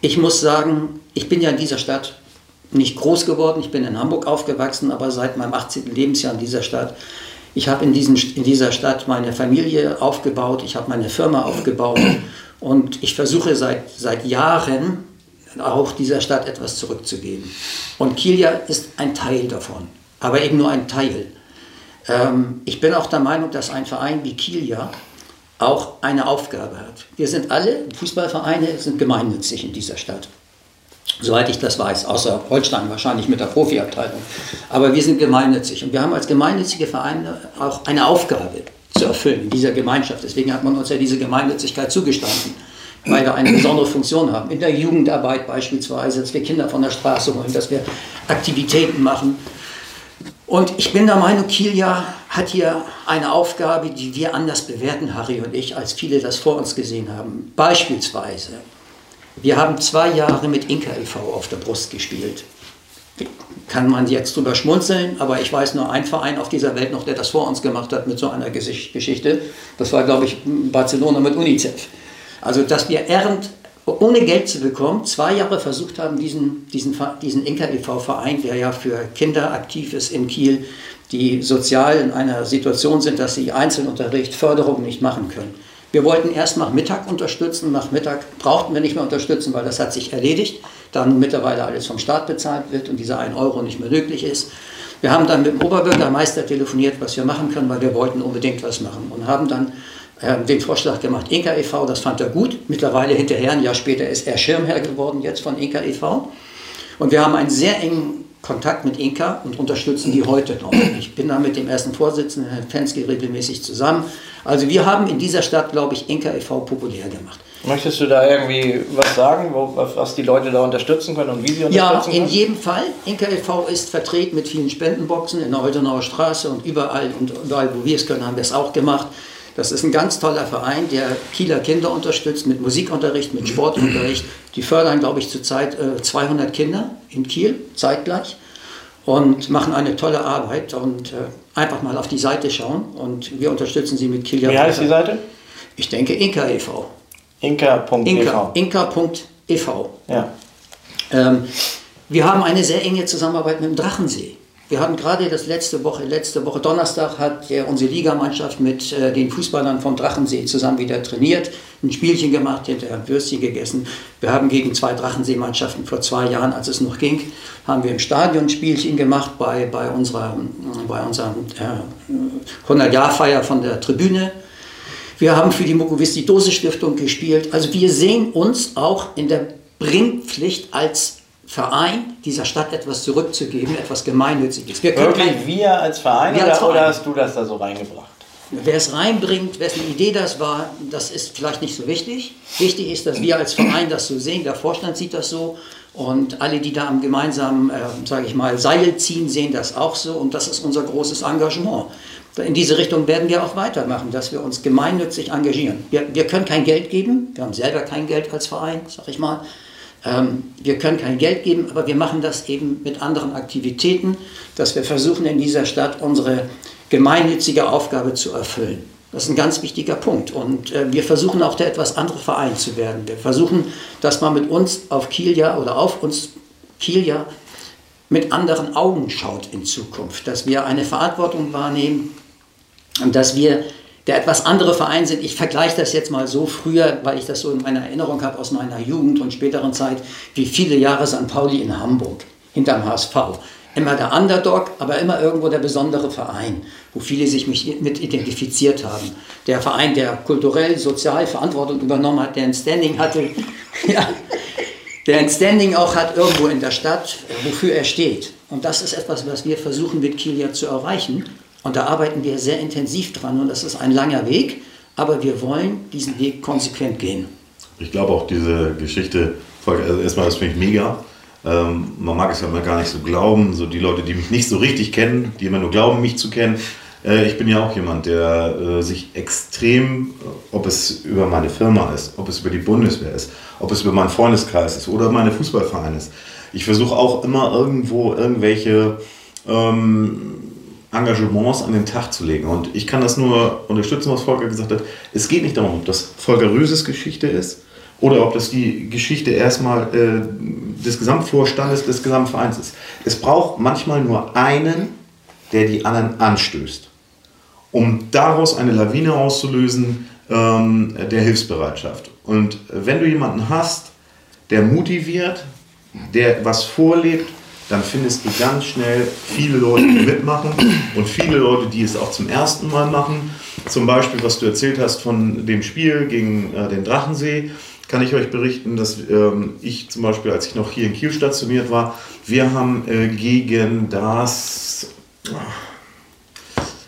ich muss sagen, ich bin ja in dieser Stadt nicht groß geworden. Ich bin in Hamburg aufgewachsen, aber seit meinem 18. Lebensjahr in dieser Stadt. Ich habe in, in dieser Stadt meine Familie aufgebaut, ich habe meine Firma aufgebaut und ich versuche seit, seit Jahren auch dieser Stadt etwas zurückzugeben. Und Kilia ist ein Teil davon, aber eben nur ein Teil. Ähm, ich bin auch der Meinung, dass ein Verein wie Kilia auch eine Aufgabe hat. Wir sind alle, Fußballvereine sind gemeinnützig in dieser Stadt. Soweit ich das weiß, außer Holstein wahrscheinlich mit der Profiabteilung. Aber wir sind gemeinnützig und wir haben als gemeinnützige Vereine auch eine Aufgabe zu erfüllen in dieser Gemeinschaft. Deswegen hat man uns ja diese Gemeinnützigkeit zugestanden, weil wir eine besondere Funktion haben. In der Jugendarbeit beispielsweise, dass wir Kinder von der Straße holen, dass wir Aktivitäten machen. Und ich bin der Meinung, Kilia hat hier eine Aufgabe, die wir anders bewerten, Harry und ich, als viele das vor uns gesehen haben. Beispielsweise, wir haben zwei Jahre mit Inka e.V. auf der Brust gespielt. Kann man jetzt drüber schmunzeln, aber ich weiß nur einen Verein auf dieser Welt noch, der das vor uns gemacht hat mit so einer Geschichte. Das war, glaube ich, Barcelona mit UNICEF. Also, dass wir errend, ohne Geld zu bekommen, zwei Jahre versucht haben, diesen, diesen, diesen Inka e.V. Verein, der ja für Kinder aktiv ist in Kiel, die sozial in einer Situation sind, dass sie Einzelunterricht, Förderung nicht machen können. Wir wollten erst nach Mittag unterstützen, nach Mittag brauchten wir nicht mehr unterstützen, weil das hat sich erledigt, da nun mittlerweile alles vom Staat bezahlt wird und dieser 1 Euro nicht mehr möglich ist. Wir haben dann mit dem Oberbürgermeister telefoniert, was wir machen können, weil wir wollten unbedingt was machen und haben dann den Vorschlag gemacht, Inka e.V., das fand er gut. Mittlerweile hinterher, ein Jahr später, ist er Schirmherr geworden jetzt von Inka e.V. Und wir haben einen sehr engen Kontakt mit Inka und unterstützen die heute noch. Ich bin da mit dem ersten Vorsitzenden, Herrn Fensky, regelmäßig zusammen. Also wir haben in dieser Stadt, glaube ich, Inka e.V. populär gemacht. Möchtest du da irgendwie was sagen, wo, was die Leute da unterstützen können und wie sie unterstützen Ja, können? in jedem Fall. Inka e.V. ist vertreten mit vielen Spendenboxen in der Holtenauer Straße und überall und überall, wo wir es können, haben wir es auch gemacht. Das ist ein ganz toller Verein, der Kieler Kinder unterstützt mit Musikunterricht, mit Sportunterricht. Die fördern, glaube ich, zurzeit äh, 200 Kinder in Kiel zeitgleich und machen eine tolle Arbeit und äh, einfach mal auf die Seite schauen und wir unterstützen sie mit Kieler Wie heißt die Seite? Ich denke Inka e.V. Inka, Inka.ev. Ja. Ähm, wir haben eine sehr enge Zusammenarbeit mit dem Drachensee. Wir hatten gerade das letzte Woche, letzte Woche Donnerstag hat der, unsere Ligamannschaft mit äh, den Fußballern vom Drachensee zusammen wieder trainiert, ein Spielchen gemacht, hinterher ein Würstchen gegessen. Wir haben gegen zwei Drachensee-Mannschaften vor zwei Jahren, als es noch ging, haben wir im Stadion ein Spielchen gemacht bei, bei unserer, bei unserer äh, 100-Jahr-Feier von der Tribüne. Wir haben für die Mukoviszidose-Stiftung gespielt. Also wir sehen uns auch in der Bringpflicht als Verein dieser Stadt etwas zurückzugeben, etwas Gemeinnütziges. Wir können Wirklich kein- wir als Verein, Wir oder, als Verein. oder hast du das da so reingebracht? Wer es reinbringt, wessen Idee das war, das ist vielleicht nicht so wichtig. Wichtig ist, dass wir als Verein das so sehen, der Vorstand sieht das so und alle, die da am gemeinsamen, äh, sage ich mal, Seil ziehen, sehen das auch so und das ist unser großes Engagement. In diese Richtung werden wir auch weitermachen, dass wir uns gemeinnützig engagieren. Wir, wir können kein Geld geben, wir haben selber kein Geld als Verein, sage ich mal. Ähm, wir können kein Geld geben, aber wir machen das eben mit anderen Aktivitäten, dass wir versuchen in dieser Stadt unsere gemeinnützige Aufgabe zu erfüllen. Das ist ein ganz wichtiger Punkt. Und äh, wir versuchen auch der etwas andere Verein zu werden. Wir versuchen, dass man mit uns auf Kielja oder auf uns Kielja mit anderen Augen schaut in Zukunft, dass wir eine Verantwortung wahrnehmen und dass wir der etwas andere Verein sind. Ich vergleiche das jetzt mal so früher, weil ich das so in meiner Erinnerung habe aus meiner Jugend und späteren Zeit, wie viele Jahre St. Pauli in Hamburg hinterm HSV. Immer der Underdog, aber immer irgendwo der besondere Verein, wo viele sich mit identifiziert haben. Der Verein, der kulturell, sozial Verantwortung übernommen hat, der ein Standing hatte, ja, der ein Standing auch hat irgendwo in der Stadt, wofür er steht. Und das ist etwas, was wir versuchen mit Kilia zu erreichen. Und da arbeiten wir sehr intensiv dran und das ist ein langer Weg, aber wir wollen diesen Weg konsequent gehen. Ich glaube auch diese Geschichte, also erstmal, das finde ich mega. Ähm, man mag es ja immer gar nicht so glauben, so die Leute, die mich nicht so richtig kennen, die immer nur glauben, mich zu kennen. Äh, ich bin ja auch jemand, der äh, sich extrem, ob es über meine Firma ist, ob es über die Bundeswehr ist, ob es über meinen Freundeskreis ist oder meine Fußballverein ist. Ich versuche auch immer irgendwo irgendwelche ähm, Engagements an den Tag zu legen. Und ich kann das nur unterstützen, was Volker gesagt hat. Es geht nicht darum, ob das Volker Röses Geschichte ist oder ob das die Geschichte erstmal äh, des Gesamtvorstandes, des Gesamtvereins ist. Es braucht manchmal nur einen, der die anderen anstößt, um daraus eine Lawine auszulösen ähm, der Hilfsbereitschaft. Und wenn du jemanden hast, der motiviert, der was vorlebt, dann findest du ganz schnell viele Leute, die mitmachen und viele Leute, die es auch zum ersten Mal machen. Zum Beispiel, was du erzählt hast von dem Spiel gegen äh, den Drachensee, kann ich euch berichten, dass ähm, ich zum Beispiel, als ich noch hier in Kiel stationiert war, wir haben äh, gegen das,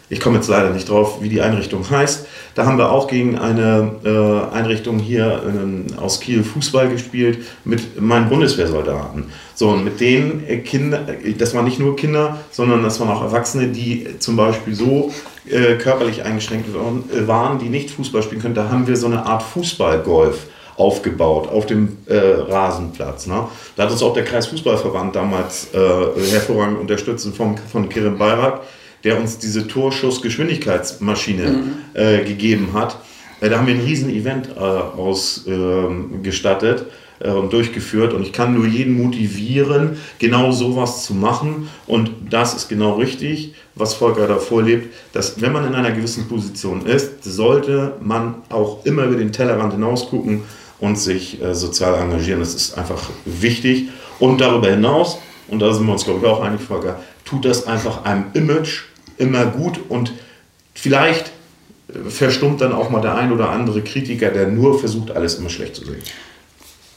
ich komme jetzt leider nicht drauf, wie die Einrichtung heißt, da haben wir auch gegen eine äh, Einrichtung hier ähm, aus Kiel Fußball gespielt mit meinen Bundeswehrsoldaten. So, und mit denen äh, Kinder, äh, das waren nicht nur Kinder, sondern das waren auch Erwachsene, die zum Beispiel so äh, körperlich eingeschränkt waren, waren, die nicht Fußball spielen können. Da haben wir so eine Art Fußballgolf aufgebaut auf dem äh, Rasenplatz. Ne? Da hat uns auch der Kreisfußballverband damals äh, hervorragend unterstützt von, von Kirin Bayrak, der uns diese Torschussgeschwindigkeitsmaschine äh, gegeben hat. Äh, da haben wir ein riesen Event äh, ausgestattet äh, und durchgeführt und ich kann nur jeden motivieren, genau sowas zu machen und das ist genau richtig, was Volker da vorlebt, dass wenn man in einer gewissen Position ist, sollte man auch immer über den Tellerrand hinaus gucken und sich äh, sozial engagieren. Das ist einfach wichtig und darüber hinaus, und da sind wir uns glaube ich auch einig, Volker, tut das einfach einem Image immer gut und vielleicht äh, verstummt dann auch mal der ein oder andere Kritiker, der nur versucht, alles immer schlecht zu sehen.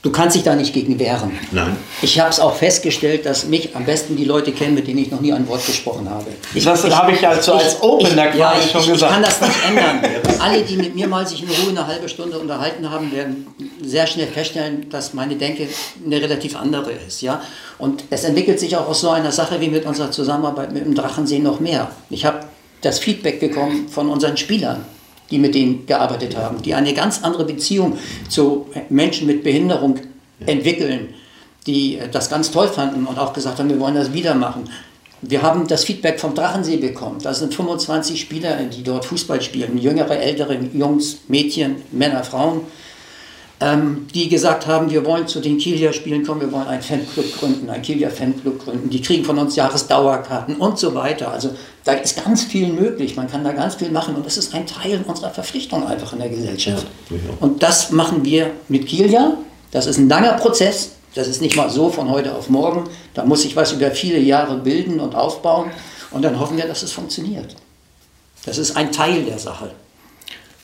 Du kannst dich da nicht gegen wehren. Nein. Ich habe es auch festgestellt, dass mich am besten die Leute kennen, mit denen ich noch nie ein Wort gesprochen habe. Ich, Das habe ich also als Opener ja, quasi ich, schon ich, gesagt. Ich kann das nicht ändern. Alle, die mit mir mal sich in Ruhe eine halbe Stunde unterhalten haben, werden sehr schnell feststellen, dass meine Denke eine relativ andere ist. Ja? Und es entwickelt sich auch aus so einer Sache wie mit unserer Zusammenarbeit mit dem Drachensee noch mehr. Ich habe das Feedback bekommen von unseren Spielern die mit denen gearbeitet haben, die eine ganz andere Beziehung zu Menschen mit Behinderung entwickeln, die das ganz toll fanden und auch gesagt haben, wir wollen das wieder machen. Wir haben das Feedback vom Drachensee bekommen. Da sind 25 Spieler, die dort Fußball spielen, jüngere, ältere Jungs, Mädchen, Männer, Frauen, ähm, die gesagt haben, wir wollen zu den Kieler Spielen kommen, wir wollen einen Fanclub gründen, einen Kieler Fanclub gründen, die kriegen von uns Jahresdauerkarten und so weiter. Also da ist ganz viel möglich, man kann da ganz viel machen und das ist ein Teil unserer Verpflichtung einfach in der Gesellschaft. Und das machen wir mit Kielia. Das ist ein langer Prozess, das ist nicht mal so von heute auf morgen. Da muss sich was über viele Jahre bilden und aufbauen und dann hoffen wir, dass es funktioniert. Das ist ein Teil der Sache.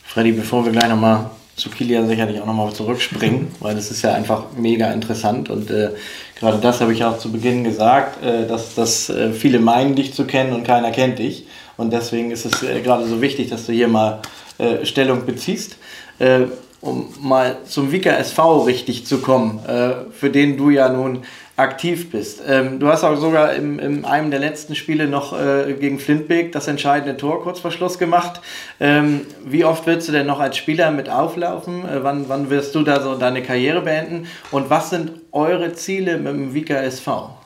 Freddy, bevor wir gleich nochmal zu Kilia sicherlich auch nochmal zurückspringen, weil das ist ja einfach mega interessant und äh, gerade das habe ich auch zu Beginn gesagt, äh, dass, dass äh, viele meinen dich zu kennen und keiner kennt dich und deswegen ist es äh, gerade so wichtig, dass du hier mal äh, Stellung beziehst. Äh, um mal zum Wieker SV richtig zu kommen, für den du ja nun aktiv bist. Ähm, du hast auch sogar in, in, einem der letzten Spiele noch äh, gegen Flintbeek das entscheidende Tor kurz vor Schluss gemacht. Ähm, wie oft willst du denn noch als Spieler mit auflaufen? Äh, wann, wann wirst du da so deine Karriere beenden? Und was sind eure Ziele mit dem Vika SV?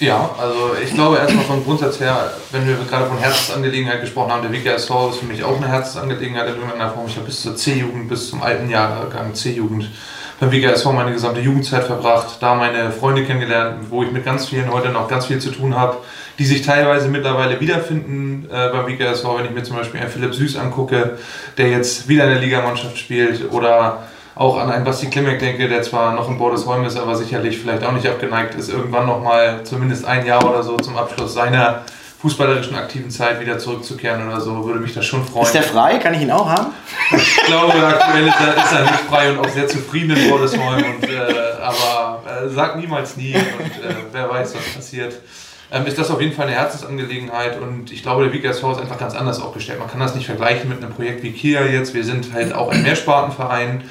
Ja, also ich glaube erstmal vom Grundsatz her, wenn wir gerade von Herzensangelegenheit gesprochen haben, der Vika SV ist für mich auch eine Herzensangelegenheit in irgendeiner Form. Ich habe bis zur C-Jugend, bis zum alten Jahrgang C-Jugend beim WGSV meine gesamte Jugendzeit verbracht, da meine Freunde kennengelernt, wo ich mit ganz vielen heute noch ganz viel zu tun habe, die sich teilweise mittlerweile wiederfinden äh, beim WGSV, wenn ich mir zum Beispiel einen Philipp Süß angucke, der jetzt wieder in der Ligamannschaft spielt oder auch an einen Basti Klimek denke, der zwar noch im Bordesholm ist, aber sicherlich vielleicht auch nicht abgeneigt ist, irgendwann nochmal zumindest ein Jahr oder so zum Abschluss seiner fußballerischen aktiven Zeit wieder zurückzukehren oder so, würde mich das schon freuen. Ist der frei? Kann ich ihn auch haben? Ich glaube, aktuell ist er, ist er nicht frei und auch sehr zufrieden in Bordesholm. Und, äh, aber äh, sagt niemals nie und äh, wer weiß, was passiert. Ähm, ist das auf jeden Fall eine Herzensangelegenheit und ich glaube, der WGSV ist einfach ganz anders aufgestellt. Man kann das nicht vergleichen mit einem Projekt wie Kia jetzt. Wir sind halt auch ein Mehrspartenverein.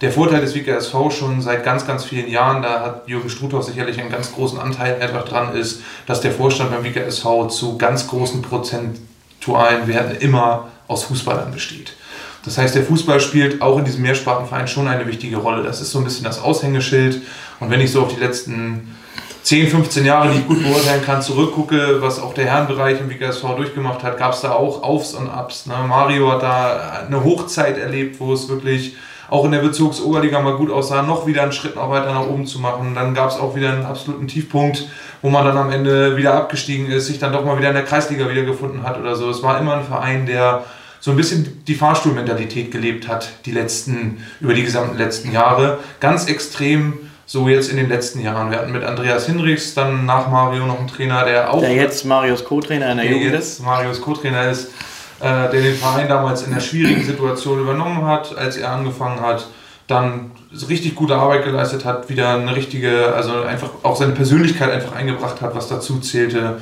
Der Vorteil des WKSV schon seit ganz, ganz vielen Jahren, da hat Jürgen Struthoff sicherlich einen ganz großen Anteil einfach dran, ist, dass der Vorstand beim WKSV zu ganz großen prozentualen Werten immer aus Fußballern besteht. Das heißt, der Fußball spielt auch in diesem Mehrspartenverein schon eine wichtige Rolle. Das ist so ein bisschen das Aushängeschild. Und wenn ich so auf die letzten 10, 15 Jahre, die ich gut beurteilen kann, zurückgucke, was auch der Herrenbereich im WKSV durchgemacht hat, gab es da auch Aufs und Abs. Ne? Mario hat da eine Hochzeit erlebt, wo es wirklich auch in der Bezirksoberliga mal gut aussah, noch wieder einen Schritt noch weiter nach oben zu machen. Dann gab es auch wieder einen absoluten Tiefpunkt, wo man dann am Ende wieder abgestiegen ist, sich dann doch mal wieder in der Kreisliga wiedergefunden hat oder so. Es war immer ein Verein, der so ein bisschen die Fahrstuhlmentalität gelebt hat, die letzten, über die gesamten letzten Jahre. Ganz extrem so jetzt in den letzten Jahren. Wir hatten mit Andreas Hinrichs dann nach Mario noch einen Trainer, der auch. Der jetzt Marius Co-Trainer in der, der Jugend ist. Marius Co-Trainer ist der den Verein damals in einer schwierigen Situation übernommen hat, als er angefangen hat, dann richtig gute Arbeit geleistet hat, wieder eine richtige, also einfach auch seine Persönlichkeit einfach eingebracht hat, was dazu zählte.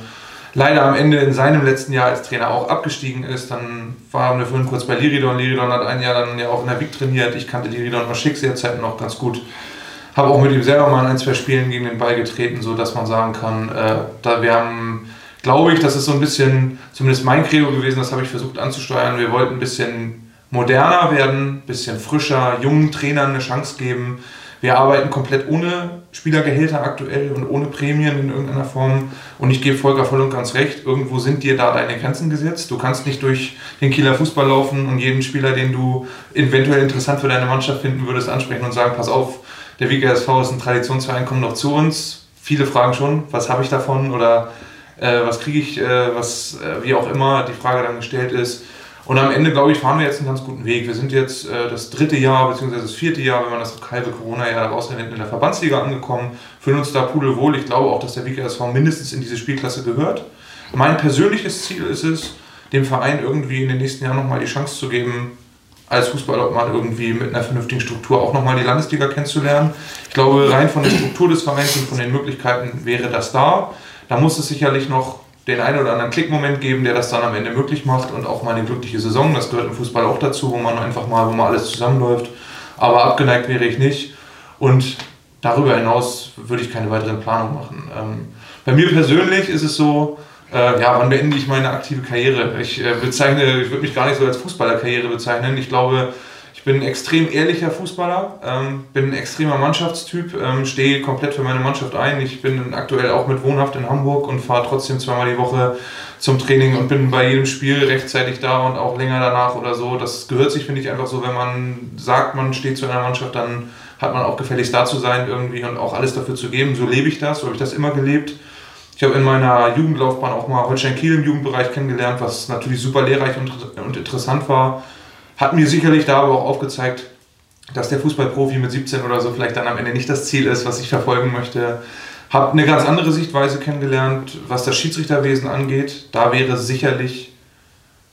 Leider am Ende in seinem letzten Jahr als Trainer auch abgestiegen ist. Dann waren wir vorhin kurz bei Liridon. Liridon hat ein Jahr dann ja auch in der WIG trainiert. Ich kannte Liridon aus Schicksalszeiten noch ganz gut. Habe auch mit ihm selber mal in ein, zwei Spielen gegen den Ball getreten, sodass man sagen kann, äh, da wir haben glaube ich, das ist so ein bisschen, zumindest mein Credo gewesen, das habe ich versucht anzusteuern. Wir wollten ein bisschen moderner werden, ein bisschen frischer, jungen Trainern eine Chance geben. Wir arbeiten komplett ohne Spielergehälter aktuell und ohne Prämien in irgendeiner Form. Und ich gebe Volker voll und ganz recht, irgendwo sind dir da deine Grenzen gesetzt. Du kannst nicht durch den Kieler Fußball laufen und jeden Spieler, den du eventuell interessant für deine Mannschaft finden würdest, ansprechen und sagen, pass auf, der WGSV ist ein Traditionsverein, komm doch zu uns. Viele fragen schon, was habe ich davon oder äh, was kriege ich, äh, was, äh, wie auch immer die Frage dann gestellt ist. Und am Ende, glaube ich, fahren wir jetzt einen ganz guten Weg. Wir sind jetzt äh, das dritte Jahr, beziehungsweise das vierte Jahr, wenn man das halbe Corona-Jahr rausnimmt, in der Verbandsliga angekommen, fühlen uns da pudelwohl. Ich glaube auch, dass der WKSV mindestens in diese Spielklasse gehört. Mein persönliches Ziel ist es, dem Verein irgendwie in den nächsten Jahren nochmal die Chance zu geben, als Fußballobmann irgendwie mit einer vernünftigen Struktur auch nochmal die Landesliga kennenzulernen. Ich glaube, rein von der Struktur des Vereins und von den Möglichkeiten wäre das da. Da muss es sicherlich noch den einen oder anderen Klickmoment geben, der das dann am Ende möglich macht und auch mal eine glückliche Saison. Das gehört im Fußball auch dazu, wo man einfach mal, wo mal alles zusammenläuft. Aber abgeneigt wäre ich nicht. Und darüber hinaus würde ich keine weiteren Planungen machen. Ähm, bei mir persönlich ist es so, äh, ja, wann beende ich meine aktive Karriere? Ich äh, bezeichne, ich würde mich gar nicht so als Fußballerkarriere bezeichnen. Ich glaube, ich bin ein extrem ehrlicher Fußballer, ähm, bin ein extremer Mannschaftstyp, ähm, stehe komplett für meine Mannschaft ein. Ich bin aktuell auch mit Wohnhaft in Hamburg und fahre trotzdem zweimal die Woche zum Training und bin bei jedem Spiel rechtzeitig da und auch länger danach oder so. Das gehört sich, finde ich, einfach so, wenn man sagt, man steht zu einer Mannschaft, dann hat man auch gefälligst da zu sein irgendwie und auch alles dafür zu geben. So lebe ich das, so habe ich das immer gelebt. Ich habe in meiner Jugendlaufbahn auch mal Holstein Kiel im Jugendbereich kennengelernt, was natürlich super lehrreich und, und interessant war. Hat mir sicherlich da aber auch aufgezeigt, dass der Fußballprofi mit 17 oder so vielleicht dann am Ende nicht das Ziel ist, was ich verfolgen möchte. Habe eine ganz andere Sichtweise kennengelernt, was das Schiedsrichterwesen angeht. Da wäre sicherlich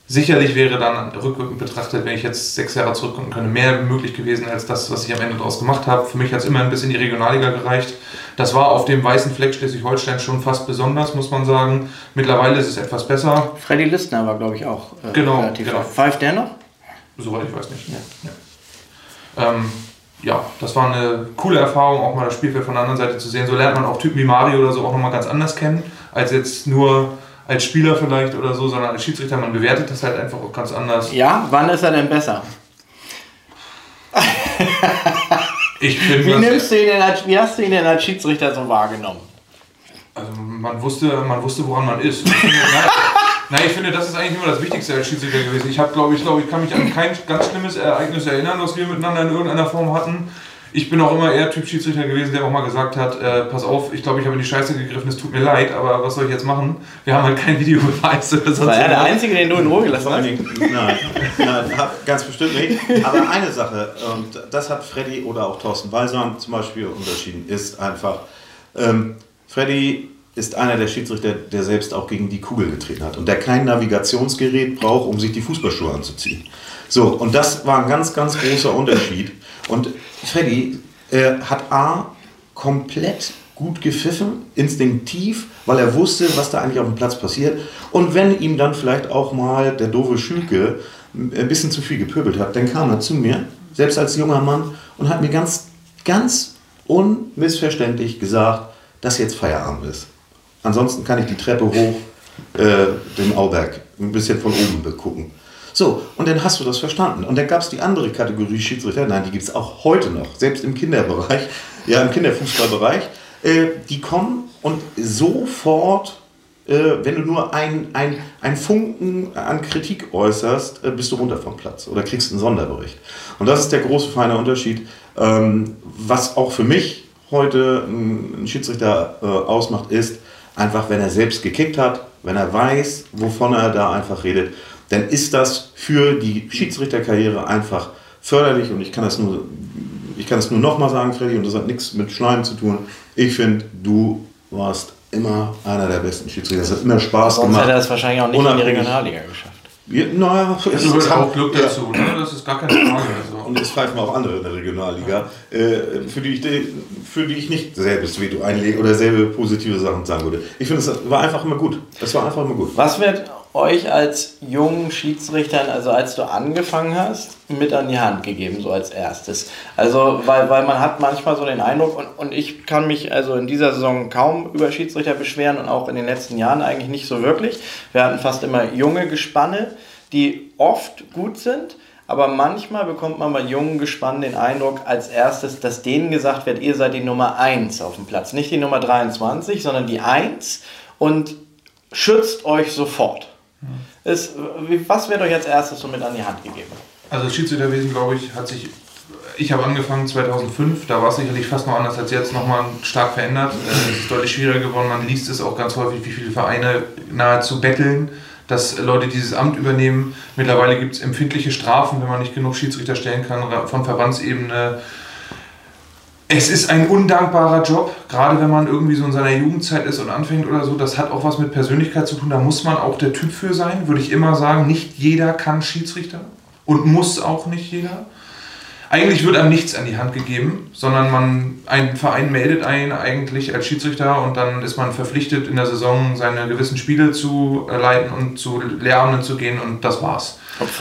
Sicherlich wäre dann rückwirkend betrachtet, wenn ich jetzt sechs Jahre zurückgucken könnte, mehr möglich gewesen als das, was ich am Ende daraus gemacht habe. Für mich hat es immer ein bisschen in die Regionalliga gereicht. Das war auf dem weißen Fleck Schleswig-Holstein schon fast besonders, muss man sagen. Mittlerweile ist es etwas besser. Freddy Listner war, glaube ich, auch äh, genau, relativ genau. Pfeift der noch? Soweit ich weiß nicht. Ja. Ja. Ähm, ja, das war eine coole Erfahrung, auch mal das Spielfeld von der anderen Seite zu sehen. So lernt man auch Typen wie Mario oder so auch nochmal ganz anders kennen, als jetzt nur als Spieler vielleicht oder so, sondern als Schiedsrichter, man bewertet das halt einfach auch ganz anders. Ja, wann ist er denn besser? ich finde, wie, nimmst du ihn denn als, wie hast du ihn denn als Schiedsrichter so wahrgenommen? Also man wusste, man wusste, woran man ist. Nein, ich finde, das ist eigentlich immer das Wichtigste als Schiedsrichter gewesen. Ich habe, glaube ich, glaube ich, kann mich an kein ganz schlimmes Ereignis erinnern, was wir miteinander in irgendeiner Form hatten ich bin auch immer eher Typ Schiedsrichter gewesen, der auch mal gesagt hat, äh, pass auf, ich glaube, ich habe in die Scheiße gegriffen, es tut mir leid, aber was soll ich jetzt machen? Wir haben halt kein Videobeweis oder sonst War er der Einzige, den du in Ruhe gelassen hast? Nein, nein, ganz bestimmt nicht. Aber eine Sache, und das hat Freddy oder auch Thorsten Balsam zum Beispiel unterschieden, ist einfach, ähm, Freddy ist einer der Schiedsrichter, der selbst auch gegen die Kugel getreten hat und der kein Navigationsgerät braucht, um sich die Fußballschuhe anzuziehen. So, und das war ein ganz, ganz großer Unterschied. Und Freddy äh, hat A komplett gut gepfiffen, instinktiv, weil er wusste, was da eigentlich auf dem Platz passiert. Und wenn ihm dann vielleicht auch mal der doofe Schülke ein bisschen zu viel gepöbelt hat, dann kam er zu mir, selbst als junger Mann, und hat mir ganz, ganz unmissverständlich gesagt, dass jetzt Feierabend ist. Ansonsten kann ich die Treppe hoch äh, dem Auberg ein bisschen von oben begucken. So, und dann hast du das verstanden. Und dann gab es die andere Kategorie Schiedsrichter, nein, die gibt es auch heute noch, selbst im Kinderbereich, ja, im Kinderfußballbereich. Äh, die kommen und sofort, äh, wenn du nur ein, ein, ein Funken an Kritik äußerst, äh, bist du runter vom Platz oder kriegst einen Sonderbericht. Und das ist der große, feine Unterschied, ähm, was auch für mich heute ein Schiedsrichter äh, ausmacht, ist einfach, wenn er selbst gekickt hat, wenn er weiß, wovon er da einfach redet dann ist das für die Schiedsrichterkarriere einfach förderlich und ich kann das nur, ich kann das nur nochmal sagen, Freddy, und das hat nichts mit Schleim zu tun. Ich finde, du warst immer einer der besten Schiedsrichter. Das hat immer Spaß Sonst gemacht. Sonst hätte er es wahrscheinlich auch nicht in die Regionalliga geschafft. Ja, naja, es gehört auch Glück dazu, ja. ne? das ist gar keine Frage. Also. Und es pfeifen auch andere in der Regionalliga, äh, für, die ich, für die ich nicht selbes Veto einlege oder selbe positive Sachen sagen würde. Ich finde, es war einfach immer gut. Es war einfach immer gut. Was wird euch als jungen Schiedsrichtern, also als du angefangen hast, mit an die Hand gegeben, so als erstes? Also, weil, weil man hat manchmal so den Eindruck, und, und ich kann mich also in dieser Saison kaum über Schiedsrichter beschweren und auch in den letzten Jahren eigentlich nicht so wirklich. Wir hatten fast immer junge Gespanne, die oft gut sind, aber manchmal bekommt man bei jungen Gespannen den Eindruck als erstes, dass denen gesagt wird, ihr seid die Nummer 1 auf dem Platz. Nicht die Nummer 23, sondern die 1 und schützt euch sofort. Ist, was wird euch als erstes so mit an die Hand gegeben? Also das Schiedsrichterwesen, glaube ich, hat sich, ich habe angefangen 2005, da war es sicherlich fast noch anders als jetzt, nochmal stark verändert. Äh, es ist deutlich schwieriger geworden, man liest es auch ganz häufig, wie viele Vereine nahezu betteln, dass Leute dieses Amt übernehmen. Mittlerweile gibt es empfindliche Strafen, wenn man nicht genug Schiedsrichter stellen kann, von Verbandsebene es ist ein undankbarer Job, gerade wenn man irgendwie so in seiner Jugendzeit ist und anfängt oder so. Das hat auch was mit Persönlichkeit zu tun. Da muss man auch der Typ für sein, würde ich immer sagen. Nicht jeder kann Schiedsrichter. und muss auch nicht jeder. Eigentlich wird einem nichts an die Hand gegeben, sondern man, ein Verein meldet einen eigentlich als Schiedsrichter und dann ist man verpflichtet, in der Saison seine gewissen Spiele zu leiten und zu Lehramten zu gehen und das war's.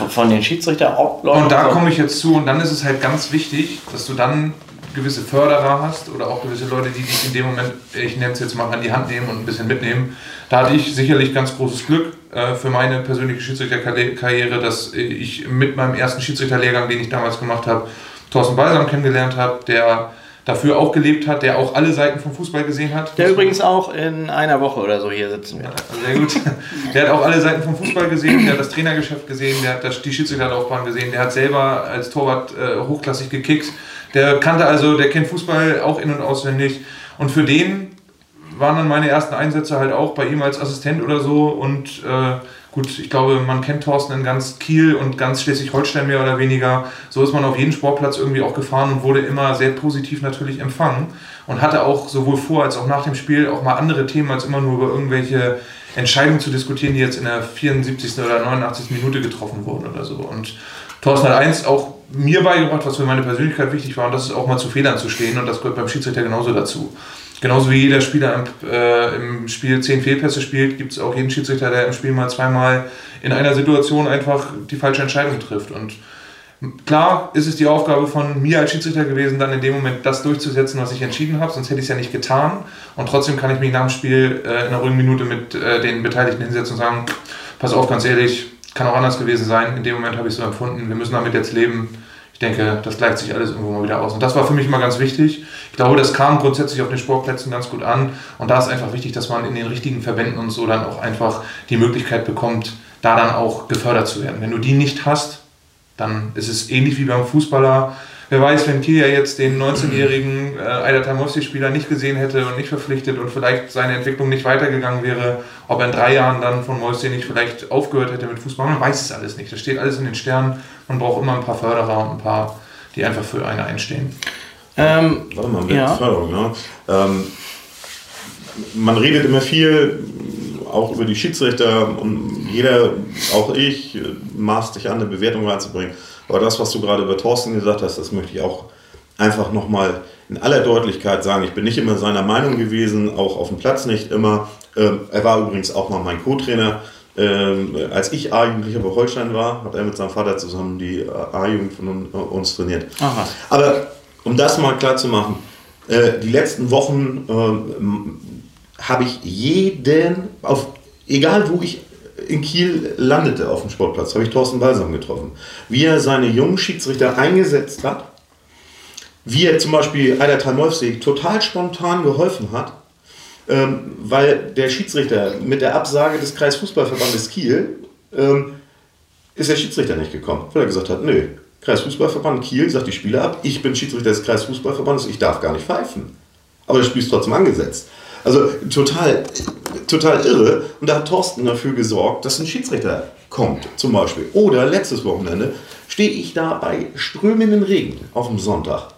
Von den Schiedsrichter auch. Und da komme ich jetzt zu und dann ist es halt ganz wichtig, dass du dann gewisse Förderer hast oder auch gewisse Leute, die dich in dem Moment, ich nenne es jetzt mal, an die Hand nehmen und ein bisschen mitnehmen. Da hatte ich sicherlich ganz großes Glück äh, für meine persönliche Schiedsrichterkarriere, dass ich mit meinem ersten Schiedsrichterlehrgang, den ich damals gemacht habe, Thorsten Balsam kennengelernt habe, der dafür auch gelebt hat, der auch alle Seiten vom Fußball gesehen hat. Der übrigens auch in einer Woche oder so hier sitzen wird. Sehr gut. Der hat auch alle Seiten vom Fußball gesehen, der hat das Trainergeschäft gesehen, der hat die Schiedsrichterlaufbahn gesehen, der hat selber als Torwart äh, hochklassig gekickt. Der kannte also, der kennt Fußball auch in- und auswendig. Und für den waren dann meine ersten Einsätze halt auch bei ihm als Assistent oder so. Und äh, gut, ich glaube, man kennt Thorsten in ganz Kiel und ganz Schleswig-Holstein mehr oder weniger. So ist man auf jeden Sportplatz irgendwie auch gefahren und wurde immer sehr positiv natürlich empfangen. Und hatte auch sowohl vor als auch nach dem Spiel auch mal andere Themen als immer nur über irgendwelche Entscheidungen zu diskutieren, die jetzt in der 74. oder 89. Minute getroffen wurden oder so. Und Thorsten hat eins auch mir beigebracht, was für meine Persönlichkeit wichtig war, und das ist auch mal zu Fehlern zu stehen und das gehört beim Schiedsrichter genauso dazu. Genauso wie jeder Spieler im, äh, im Spiel 10 Fehlpässe spielt, gibt es auch jeden Schiedsrichter, der im Spiel mal zweimal in einer Situation einfach die falsche Entscheidung trifft. Und klar ist es die Aufgabe von mir als Schiedsrichter gewesen, dann in dem Moment das durchzusetzen, was ich entschieden habe, sonst hätte ich es ja nicht getan. Und trotzdem kann ich mich nach dem Spiel äh, in einer ruhigen Minute mit äh, den Beteiligten hinsetzen und sagen, pass auf, ganz ehrlich, kann auch anders gewesen sein. In dem Moment habe ich es so empfunden. Wir müssen damit jetzt leben. Ich denke, das gleicht sich alles irgendwo mal wieder aus. Und das war für mich immer ganz wichtig. Ich glaube, das kam grundsätzlich auf den Sportplätzen ganz gut an. Und da ist einfach wichtig, dass man in den richtigen Verbänden und so dann auch einfach die Möglichkeit bekommt, da dann auch gefördert zu werden. Wenn du die nicht hast, dann ist es ähnlich wie beim Fußballer wer weiß, wenn Kia jetzt den 19-jährigen äh, Eider spieler nicht gesehen hätte und nicht verpflichtet und vielleicht seine Entwicklung nicht weitergegangen wäre, ob er in drei Jahren dann von Moisty nicht vielleicht aufgehört hätte mit Fußball. Man weiß es alles nicht. Das steht alles in den Sternen. Man braucht immer ein paar Förderer und ein paar, die einfach für einen einstehen. Ähm, Warte mal, mit ja. Förderung, ne? Ähm, man redet immer viel auch über die Schiedsrichter und jeder, auch ich, maßt sich an, eine Bewertung reinzubringen. Aber das, was du gerade über Thorsten gesagt hast, das möchte ich auch einfach nochmal in aller Deutlichkeit sagen. Ich bin nicht immer seiner Meinung gewesen, auch auf dem Platz nicht immer. Ähm, er war übrigens auch mal mein Co-Trainer. Ähm, als ich A-Jugendlicher bei Holstein war, hat er mit seinem Vater zusammen die A-Jugend von uns trainiert. Aha. Aber um das mal klar zu machen, äh, die letzten Wochen äh, habe ich jeden, auf, egal wo ich in Kiel landete auf dem Sportplatz, habe ich Thorsten Balsam getroffen. Wie er seine jungen Schiedsrichter eingesetzt hat, wie er zum Beispiel Eider Talmolfsee total spontan geholfen hat, ähm, weil der Schiedsrichter mit der Absage des Kreisfußballverbandes Kiel ähm, ist der Schiedsrichter nicht gekommen, weil er gesagt hat, nö, Kreisfußballverband Kiel sagt die Spieler ab, ich bin Schiedsrichter des Kreisfußballverbandes, ich darf gar nicht pfeifen. Aber das Spiel ist trotzdem angesetzt. Also total, total irre. Und da hat Thorsten dafür gesorgt, dass ein Schiedsrichter kommt, zum Beispiel. Oder letztes Wochenende stehe ich da bei strömenden Regen auf dem Sonntag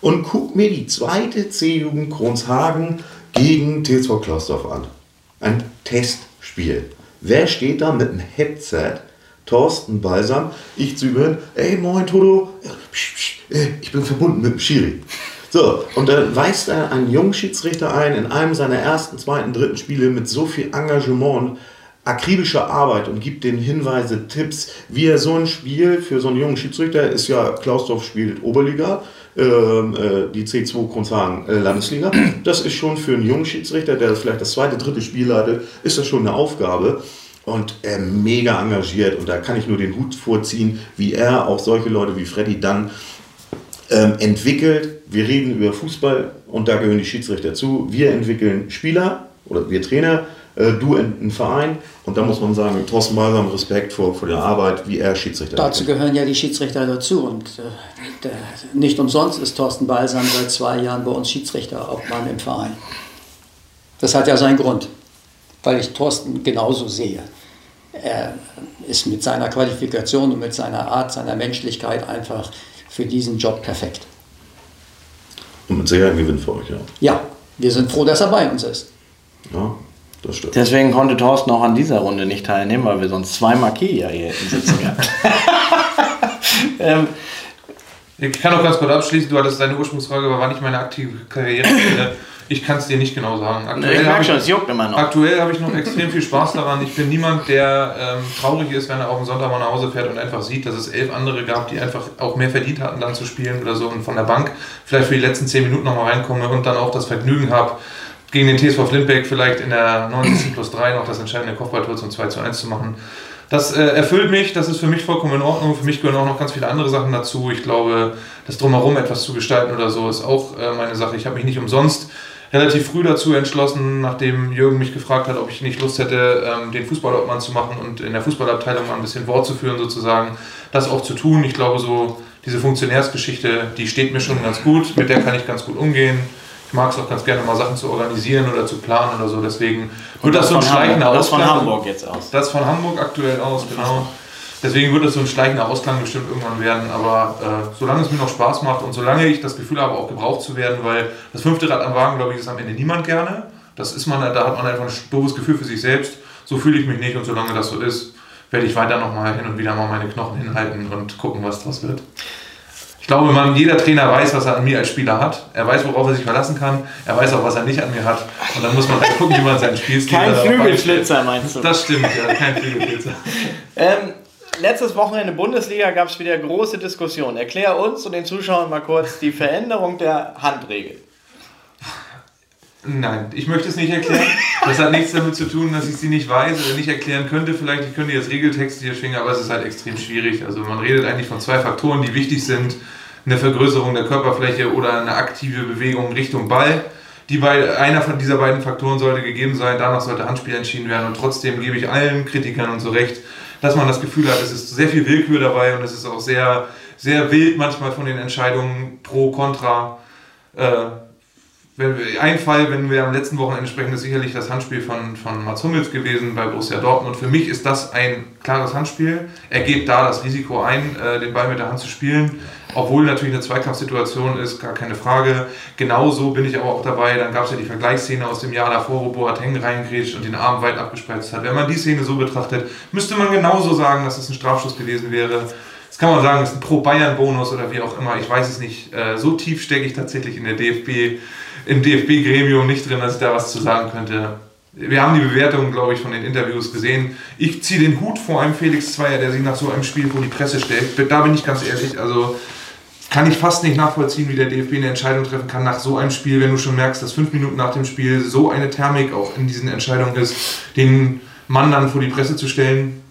und gucke mir die zweite C-Jugend Kronshagen gegen TSV Klausdorf an. Ein Testspiel. Wer steht da mit einem Headset? Thorsten Balsam, ich zu überhören, ey moin Toto, ich bin verbunden mit dem Schiri. So, und dann weist er einen jungen Schiedsrichter ein in einem seiner ersten, zweiten, dritten Spiele mit so viel Engagement akribischer Arbeit und gibt den Hinweise, Tipps, wie er so ein Spiel für so einen jungen Schiedsrichter ist ja, Klausdorf spielt Oberliga, ähm, äh, die C2 Kronzhagen äh, Landesliga. Das ist schon für einen jungen Schiedsrichter, der vielleicht das zweite, dritte Spiel leitet, ist das schon eine Aufgabe und äh, mega engagiert. Und da kann ich nur den Hut vorziehen, wie er auch solche Leute wie Freddy dann ähm, entwickelt. Wir reden über Fußball und da gehören die Schiedsrichter zu. Wir entwickeln Spieler oder wir Trainer, äh, du ein Verein und da muss man sagen, Thorsten Balsam Respekt vor, vor der Arbeit, wie er Schiedsrichter Dazu gehören ja die Schiedsrichter dazu und äh, der, nicht umsonst ist Thorsten Balsam seit zwei Jahren bei uns Schiedsrichter, Obmann im Verein. Das hat ja seinen Grund, weil ich Thorsten genauso sehe. Er ist mit seiner Qualifikation und mit seiner Art, seiner Menschlichkeit einfach für diesen Job perfekt. Und mit Sicherheit ein Gewinn für euch, ja. Ja, wir sind froh, dass er bei uns ist. Ja, das stimmt. Deswegen konnte Thorsten auch an dieser Runde nicht teilnehmen, weil wir sonst zwei Marquis hier hätten sitzen gehabt. ähm, ich kann auch ganz kurz abschließen, du hattest deine Ursprungsfrage, aber war nicht meine aktive Karriere. Ich kann es dir nicht genau sagen. Aktuell ich merke schon, es juckt immer noch. Aktuell habe ich noch extrem viel Spaß daran. Ich bin niemand, der ähm, traurig ist, wenn er auf den Sonntag mal nach Hause fährt und einfach sieht, dass es elf andere gab, die einfach auch mehr verdient hatten, dann zu spielen oder so und von der Bank vielleicht für die letzten zehn Minuten nochmal reinkomme und dann auch das Vergnügen habe, gegen den TSV Flintbeck vielleicht in der 90 plus 3 noch das entscheidende Kopfballtor zum 2 zu 1 zu machen. Das äh, erfüllt mich, das ist für mich vollkommen in Ordnung. Für mich gehören auch noch ganz viele andere Sachen dazu. Ich glaube, das Drumherum etwas zu gestalten oder so ist auch äh, meine Sache. Ich habe mich nicht umsonst relativ früh dazu entschlossen, nachdem Jürgen mich gefragt hat, ob ich nicht Lust hätte, ähm, den Fußballobmann zu machen und in der Fußballabteilung mal ein bisschen Wort zu führen, sozusagen, das auch zu tun. Ich glaube, so diese Funktionärsgeschichte, die steht mir schon ganz gut, mit der kann ich ganz gut umgehen. Ich mag es auch ganz gerne mal Sachen zu organisieren oder zu planen oder so, deswegen wird das, das so ein schleichender Ausklang. Das von Hamburg jetzt aus. Das von Hamburg aktuell aus, genau. Deswegen wird das so ein schleichender Ausklang bestimmt irgendwann werden. Aber äh, solange es mir noch Spaß macht und solange ich das Gefühl habe, auch gebraucht zu werden, weil das fünfte Rad am Wagen, glaube ich, ist am Ende niemand gerne. Das ist man, da hat man einfach ein doofes Gefühl für sich selbst. So fühle ich mich nicht und solange das so ist, werde ich weiter nochmal hin und wieder mal meine Knochen hinhalten und gucken, was das wird. Ich glaube, man, jeder Trainer weiß, was er an mir als Spieler hat. Er weiß, worauf er sich verlassen kann. Er weiß auch, was er nicht an mir hat. Und dann muss man halt gucken, wie man seinen Spielstil Kein Flügelflitzer, meinst du? Das stimmt, ja, kein Flügelflitzer. ähm, letztes Wochenende Bundesliga gab es wieder große Diskussionen. Erklär uns und den Zuschauern mal kurz die Veränderung der Handregel. Nein, ich möchte es nicht erklären. Das hat nichts damit zu tun, dass ich sie nicht weiß oder nicht erklären könnte. Vielleicht, ich könnte jetzt Regeltexte hier schwingen, aber es ist halt extrem schwierig. Also man redet eigentlich von zwei Faktoren, die wichtig sind. Eine Vergrößerung der Körperfläche oder eine aktive Bewegung Richtung Ball. Die beide, einer von dieser beiden Faktoren sollte gegeben sein, danach sollte Handspiel entschieden werden. Und trotzdem gebe ich allen Kritikern und so recht, dass man das Gefühl hat, es ist sehr viel Willkür dabei und es ist auch sehr, sehr wild manchmal von den Entscheidungen pro, contra. Äh, wenn wir, ein Fall, wenn wir am letzten Wochenende sprechen, ist sicherlich das Handspiel von, von Mats Hummels gewesen bei Borussia Dortmund. Für mich ist das ein klares Handspiel. Er geht da das Risiko ein, äh, den Ball mit der Hand zu spielen. Obwohl natürlich eine Zweikampfsituation ist, gar keine Frage. Genauso bin ich aber auch dabei. Dann gab es ja die Vergleichsszene aus dem Jahr davor, wo Boateng reingrätscht und den Arm weit abgespreizt hat. Wenn man die Szene so betrachtet, müsste man genauso sagen, dass es ein Strafschuss gewesen wäre. Das kann man sagen, das ist ein Pro-Bayern-Bonus oder wie auch immer. Ich weiß es nicht. Äh, so tief stecke ich tatsächlich in der DFB im DFB-Gremium nicht drin, dass ich da was zu sagen könnte. Wir haben die Bewertungen, glaube ich, von den Interviews gesehen. Ich ziehe den Hut vor einem Felix Zweier, der sich nach so einem Spiel vor die Presse stellt. Da bin ich ganz ehrlich, also kann ich fast nicht nachvollziehen, wie der DFB eine Entscheidung treffen kann nach so einem Spiel, wenn du schon merkst, dass fünf Minuten nach dem Spiel so eine Thermik auch in diesen Entscheidungen ist, den Mann dann vor die Presse zu stellen.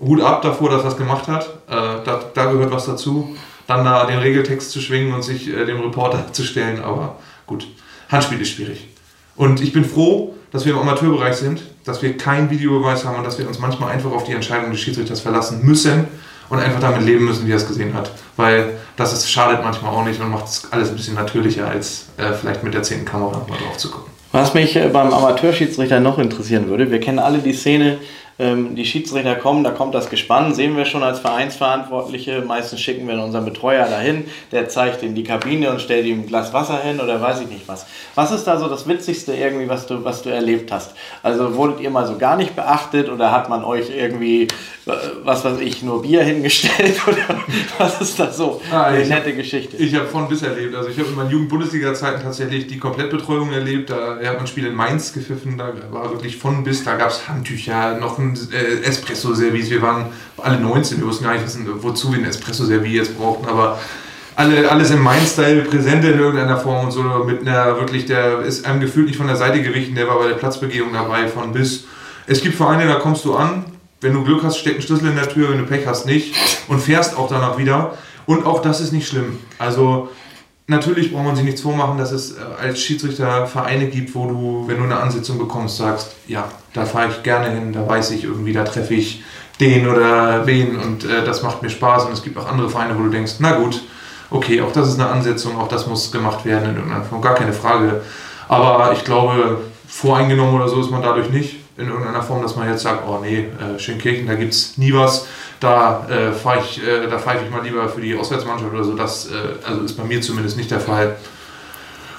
Hut ab davor, dass er das gemacht hat. Äh, da, da, gehört was dazu. Dann da den Regeltext zu schwingen und sich äh, dem Reporter zu stellen, aber gut. Handspiel ist schwierig. Und ich bin froh, dass wir im Amateurbereich sind, dass wir keinen Videobeweis haben und dass wir uns manchmal einfach auf die Entscheidung des Schiedsrichters verlassen müssen und einfach damit leben müssen, wie er es gesehen hat. Weil das ist, schadet manchmal auch nicht und macht es alles ein bisschen natürlicher, als äh, vielleicht mit der zehnten Kamera mal drauf zu gucken. Was mich äh, beim Amateurschiedsrichter noch interessieren würde, wir kennen alle die Szene, ähm, die Schiedsrichter kommen, da kommt das Gespann, sehen wir schon als Vereinsverantwortliche. Meistens schicken wir unseren Betreuer dahin, der zeigt ihm die Kabine und stellt ihm ein Glas Wasser hin oder weiß ich nicht was. Was ist da so das Witzigste irgendwie, was du, was du erlebt hast? Also wurdet ihr mal so gar nicht beachtet oder hat man euch irgendwie, äh, was weiß ich, nur Bier hingestellt oder was ist da so? Ah, Eine nette Geschichte. Ich habe von bis erlebt. Also ich habe in meinen Jugend-Bundesliga-Zeiten tatsächlich die Komplettbetreuung erlebt. Da hat man ein Spiel in Mainz gepfiffen, da war wirklich von bis, da gab es Handtücher, noch ein äh, Espresso-Service. Wir waren alle 19, wir wussten gar nicht, wissen, wozu wir ein Espresso-Service jetzt brauchten, aber alle, alles im Main-Style präsent in irgendeiner Form und so mit einer wirklich, der ist einem gefühlt nicht von der Seite gewichen, der war bei der Platzbegehung dabei von bis. Es gibt Vereine, da kommst du an, wenn du Glück hast, steckt ein Schlüssel in der Tür, wenn du Pech hast, nicht und fährst auch danach wieder. Und auch das ist nicht schlimm. Also natürlich braucht man sich nichts vormachen, dass es äh, als Schiedsrichter Vereine gibt, wo du, wenn du eine Ansetzung bekommst, sagst, ja, da fahre ich gerne hin, da weiß ich irgendwie, da treffe ich den oder wen und äh, das macht mir Spaß. Und es gibt auch andere Vereine, wo du denkst, na gut, okay, auch das ist eine Ansetzung, auch das muss gemacht werden in irgendeiner Form, gar keine Frage. Aber ich glaube, voreingenommen oder so ist man dadurch nicht in irgendeiner Form, dass man jetzt sagt, oh nee, äh, Schönkirchen, da gibt es nie was da äh, fahre ich, äh, da pfeife ich mal lieber für die Auswärtsmannschaft oder so. Das äh, also ist bei mir zumindest nicht der Fall.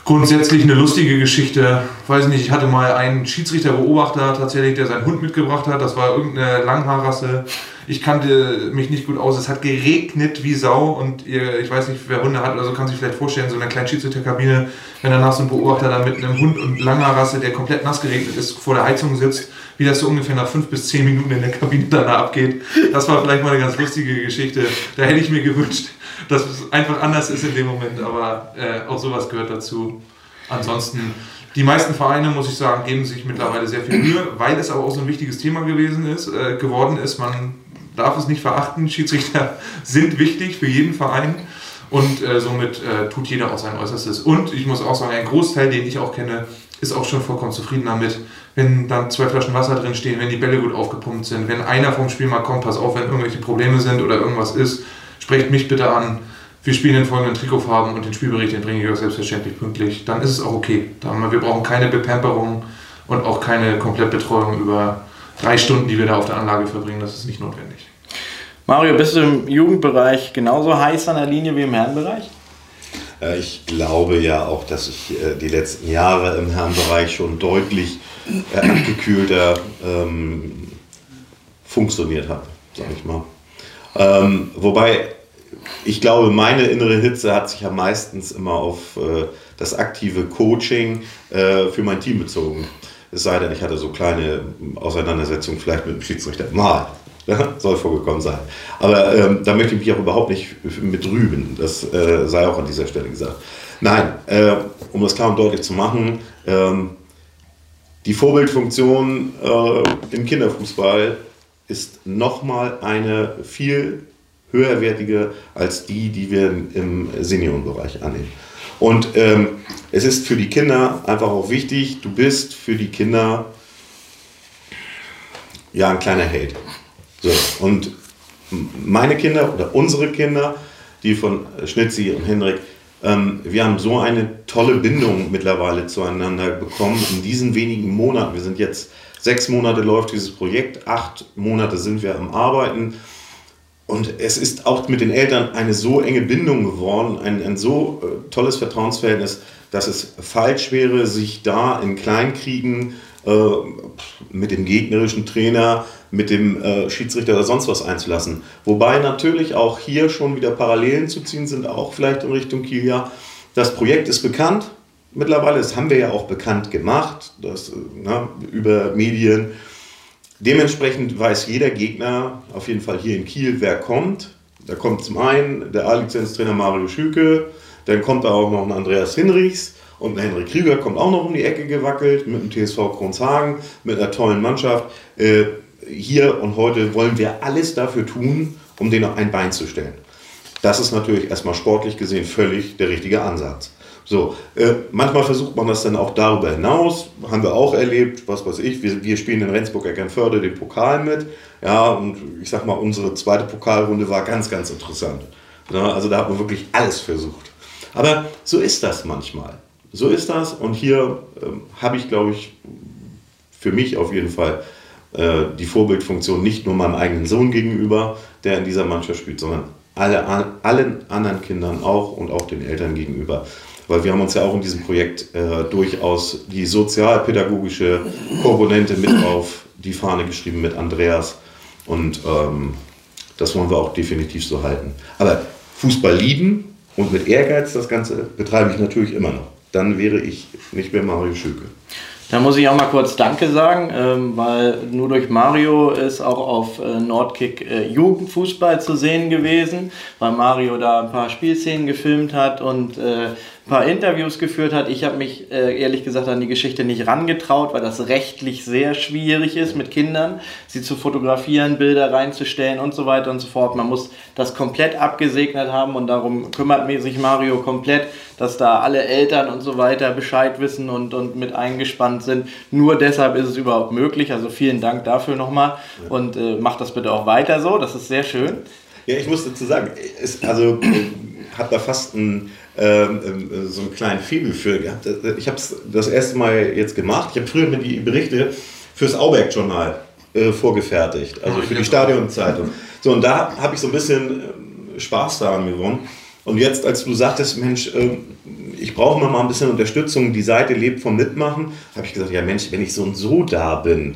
Grundsätzlich eine lustige Geschichte. Weiß nicht, ich hatte mal einen Schiedsrichterbeobachter tatsächlich, der seinen Hund mitgebracht hat. Das war irgendeine Langhaarrasse. Ich kannte mich nicht gut aus. Es hat geregnet wie Sau und ihr, ich weiß nicht, wer Hunde hat oder so, kann sich vielleicht vorstellen, so in einer kleinen Schiedsrichterkabine, wenn danach so ein Beobachter da mit einem Hund und langer Rasse, der komplett nass geregnet ist, vor der Heizung sitzt, wie das so ungefähr nach fünf bis zehn Minuten in der Kabine danach abgeht. Das war vielleicht mal eine ganz lustige Geschichte. Da hätte ich mir gewünscht, dass es einfach anders ist in dem Moment, aber äh, auch sowas gehört dazu. Ansonsten, die meisten Vereine, muss ich sagen, geben sich mittlerweile sehr viel Mühe, weil es aber auch so ein wichtiges Thema gewesen ist, äh, geworden ist. Man darf es nicht verachten, Schiedsrichter sind wichtig für jeden Verein. Und äh, somit äh, tut jeder auch sein Äußerstes. Und ich muss auch sagen, ein Großteil, den ich auch kenne, ist auch schon vollkommen zufrieden damit, wenn dann zwei Flaschen Wasser drin stehen, wenn die Bälle gut aufgepumpt sind, wenn einer vom Spiel mal kommt, pass auf, wenn irgendwelche Probleme sind oder irgendwas ist, sprecht mich bitte an. Wir spielen in folgenden Trikotfarben und den Spielbericht, den bringe ich auch selbstverständlich pünktlich. Dann ist es auch okay. Wir brauchen keine Bepamperung und auch keine Komplettbetreuung über drei Stunden, die wir da auf der Anlage verbringen. Das ist nicht notwendig. Mario, bist du im Jugendbereich genauso heiß an der Linie wie im Herrenbereich? Äh, ich glaube ja auch, dass ich äh, die letzten Jahre im Herrenbereich schon deutlich äh, abgekühlter ähm, funktioniert habe, sage ich mal. Ähm, wobei ich glaube, meine innere Hitze hat sich ja meistens immer auf äh, das aktive Coaching äh, für mein Team bezogen. Es sei denn, ich hatte so kleine Auseinandersetzungen vielleicht mit dem Schiedsrichter. Mal. Soll vorgekommen sein. Aber ähm, da möchte ich mich auch überhaupt nicht mit rüben. Das äh, sei auch an dieser Stelle gesagt. Nein, äh, um das klar und deutlich zu machen, ähm, die Vorbildfunktion äh, im Kinderfußball ist nochmal eine viel höherwertige als die, die wir im Seniorenbereich annehmen. Und ähm, es ist für die Kinder einfach auch wichtig, du bist für die Kinder ja ein kleiner Held. So, und meine Kinder oder unsere Kinder, die von Schnitzi und Hendrik, ähm, wir haben so eine tolle Bindung mittlerweile zueinander bekommen in diesen wenigen Monaten. Wir sind jetzt sechs Monate läuft dieses Projekt, acht Monate sind wir am Arbeiten. Und es ist auch mit den Eltern eine so enge Bindung geworden, ein, ein so äh, tolles Vertrauensverhältnis, dass es falsch wäre, sich da in Kleinkriegen äh, mit dem gegnerischen Trainer, mit dem äh, Schiedsrichter oder sonst was einzulassen. Wobei natürlich auch hier schon wieder Parallelen zu ziehen sind, auch vielleicht in Richtung Kiel. Das Projekt ist bekannt mittlerweile, das haben wir ja auch bekannt gemacht, das, na, über Medien. Dementsprechend weiß jeder Gegner, auf jeden Fall hier in Kiel, wer kommt. Da kommt zum einen der A-Lizenz-Trainer Mario Schüke, dann kommt da auch noch ein Andreas Hinrichs und ein Henrik Krüger kommt auch noch um die Ecke gewackelt mit dem TSV Kronshagen, mit einer tollen Mannschaft. Äh, hier und heute wollen wir alles dafür tun, um denen ein Bein zu stellen. Das ist natürlich erstmal sportlich gesehen völlig der richtige Ansatz. So, äh, manchmal versucht man das dann auch darüber hinaus, haben wir auch erlebt, was weiß ich, wir, wir spielen in Rendsburg-Eckernförde den Pokal mit, ja, und ich sag mal, unsere zweite Pokalrunde war ganz, ganz interessant. Ja, also da hat man wirklich alles versucht. Aber so ist das manchmal. So ist das und hier ähm, habe ich, glaube ich, für mich auf jeden Fall äh, die Vorbildfunktion nicht nur meinem eigenen Sohn gegenüber, der in dieser Mannschaft spielt, sondern alle, allen anderen Kindern auch und auch den Eltern gegenüber weil wir haben uns ja auch in diesem Projekt äh, durchaus die sozialpädagogische Komponente mit auf die Fahne geschrieben mit Andreas und ähm, das wollen wir auch definitiv so halten. Aber Fußball lieben und mit Ehrgeiz das Ganze betreibe ich natürlich immer noch. Dann wäre ich nicht mehr Mario Schöke. Da muss ich auch mal kurz Danke sagen, ähm, weil nur durch Mario ist auch auf äh, Nordkick äh, Jugendfußball zu sehen gewesen, weil Mario da ein paar Spielszenen gefilmt hat und äh, paar Interviews geführt hat. Ich habe mich äh, ehrlich gesagt an die Geschichte nicht rangetraut, weil das rechtlich sehr schwierig ist, mit Kindern sie zu fotografieren, Bilder reinzustellen und so weiter und so fort. Man muss das komplett abgesegnet haben und darum kümmert sich Mario komplett, dass da alle Eltern und so weiter Bescheid wissen und, und mit eingespannt sind. Nur deshalb ist es überhaupt möglich. Also vielen Dank dafür nochmal und äh, macht das bitte auch weiter so. Das ist sehr schön. Ja, ich muss dazu sagen, es, also äh, habe da fast ein ähm, ähm, so einen kleinen Febel für gehabt. Ich habe es das erste Mal jetzt gemacht. Ich habe früher mir die Berichte fürs Auberg-Journal äh, vorgefertigt, also für die Stadionzeitung. So, und da habe ich so ein bisschen äh, Spaß daran gewonnen. Und jetzt, als du sagtest, Mensch, äh, ich brauche mal ein bisschen Unterstützung, die Seite lebt vom Mitmachen, habe ich gesagt, ja Mensch, wenn ich so und so da bin,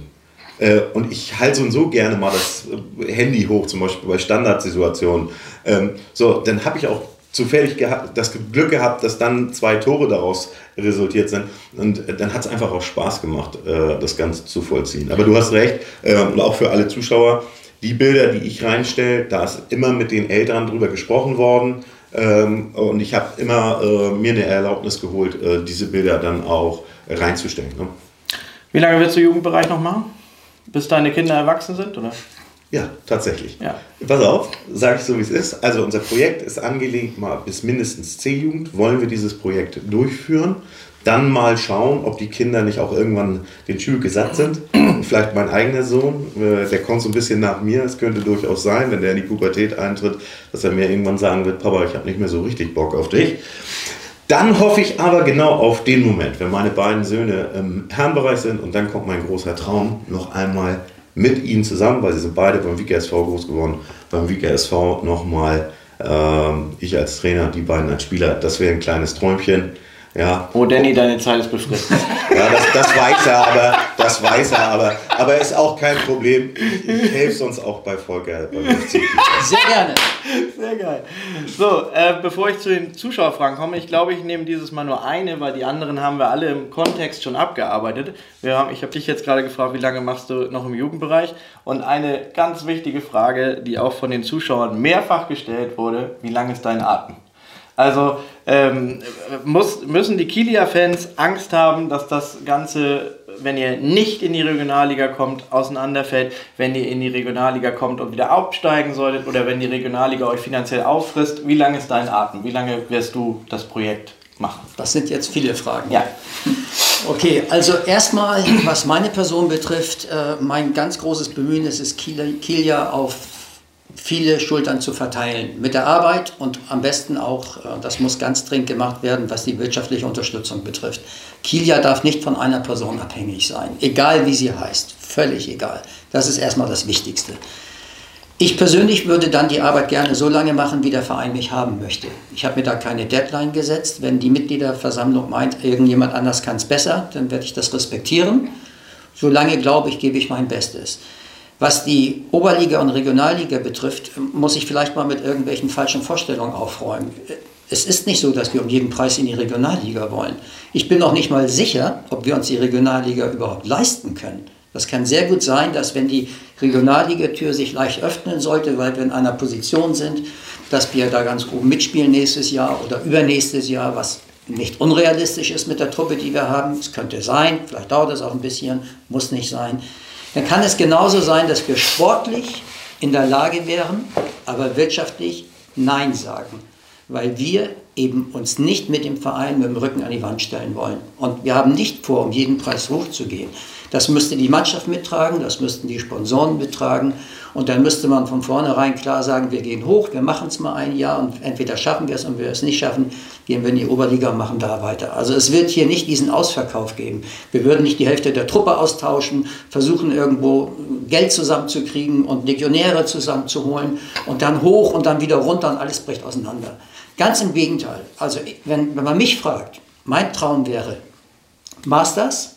Äh, und ich halte so und so gerne mal das äh, Handy hoch, zum Beispiel bei Standardsituationen. Ähm, so, dann habe ich auch zufällig das Glück gehabt, dass dann zwei Tore daraus resultiert sind. Und äh, dann hat es einfach auch Spaß gemacht, äh, das Ganze zu vollziehen. Aber du hast recht, äh, und auch für alle Zuschauer, die Bilder, die ich reinstelle, da ist immer mit den Eltern drüber gesprochen worden. Ähm, und ich habe immer äh, mir eine Erlaubnis geholt, diese Bilder dann auch reinzustellen. Ne? Wie lange willst du Jugendbereich noch machen? Bis deine Kinder erwachsen sind, oder? Ja, tatsächlich. Ja. Pass auf, sage ich so, wie es ist. Also unser Projekt ist angelegt, mal bis mindestens C-Jugend wollen wir dieses Projekt durchführen. Dann mal schauen, ob die Kinder nicht auch irgendwann den Schul satt sind. Vielleicht mein eigener Sohn, äh, der kommt so ein bisschen nach mir. Es könnte durchaus sein, wenn der in die Pubertät eintritt, dass er mir irgendwann sagen wird, Papa, ich habe nicht mehr so richtig Bock auf dich. Dann hoffe ich aber genau auf den Moment, wenn meine beiden Söhne im Herrenbereich sind und dann kommt mein großer Traum, noch einmal mit ihnen zusammen, weil sie sind beide beim Vika SV groß geworden, beim Vika SV nochmal ähm, ich als Trainer, die beiden als Spieler. Das wäre ein kleines Träumchen. Ja. Wo Danny deine Zeit ist befristet. ja, das, das weiß er, aber das weiß er, aber, aber ist auch kein Problem. Ich, helfe sonst auch bei Volker beim FC. Sehr gerne. Sehr geil. So, äh, bevor ich zu den Zuschauerfragen komme, ich glaube, ich nehme dieses Mal nur eine, weil die anderen haben wir alle im Kontext schon abgearbeitet. Wir haben, ich habe dich jetzt gerade gefragt, wie lange machst du noch im Jugendbereich? Und eine ganz wichtige Frage, die auch von den Zuschauern mehrfach gestellt wurde, wie lang ist dein Atem? Also ähm, muss, müssen die Kilia-Fans Angst haben, dass das Ganze, wenn ihr nicht in die Regionalliga kommt, auseinanderfällt, wenn ihr in die Regionalliga kommt und wieder aufsteigen solltet oder wenn die Regionalliga euch finanziell auffrisst. Wie lange ist dein Atem? Wie lange wirst du das Projekt machen? Das sind jetzt viele Fragen. Ja. Okay, also erstmal, was meine Person betrifft, äh, mein ganz großes Bemühen ist es, Kilia auf viele Schultern zu verteilen mit der Arbeit und am besten auch, äh, das muss ganz dringend gemacht werden, was die wirtschaftliche Unterstützung betrifft. Kilia darf nicht von einer Person abhängig sein, egal wie sie heißt, völlig egal. Das ist erstmal das Wichtigste. Ich persönlich würde dann die Arbeit gerne so lange machen, wie der Verein mich haben möchte. Ich habe mir da keine Deadline gesetzt. Wenn die Mitgliederversammlung meint, irgendjemand anders kann es besser, dann werde ich das respektieren. Solange, glaube ich, gebe ich mein Bestes. Was die Oberliga und Regionalliga betrifft, muss ich vielleicht mal mit irgendwelchen falschen Vorstellungen aufräumen. Es ist nicht so, dass wir um jeden Preis in die Regionalliga wollen. Ich bin noch nicht mal sicher, ob wir uns die Regionalliga überhaupt leisten können. Das kann sehr gut sein, dass wenn die Regionalligatür sich leicht öffnen sollte, weil wir in einer Position sind, dass wir da ganz oben mitspielen nächstes Jahr oder übernächstes Jahr, was nicht unrealistisch ist mit der Truppe, die wir haben. Es könnte sein, vielleicht dauert es auch ein bisschen, muss nicht sein dann kann es genauso sein, dass wir sportlich in der Lage wären, aber wirtschaftlich Nein sagen, weil wir eben uns nicht mit dem Verein mit dem Rücken an die Wand stellen wollen. Und wir haben nicht vor, um jeden Preis hochzugehen. Das müsste die Mannschaft mittragen, das müssten die Sponsoren mittragen. Und dann müsste man von vornherein klar sagen, wir gehen hoch, wir machen es mal ein Jahr und entweder schaffen wir es und wir es nicht schaffen, gehen wir in die Oberliga und machen da weiter. Also es wird hier nicht diesen Ausverkauf geben. Wir würden nicht die Hälfte der Truppe austauschen, versuchen irgendwo Geld zusammenzukriegen und Legionäre zusammenzuholen und dann hoch und dann wieder runter und alles bricht auseinander. Ganz im Gegenteil. Also wenn, wenn man mich fragt, mein Traum wäre Masters,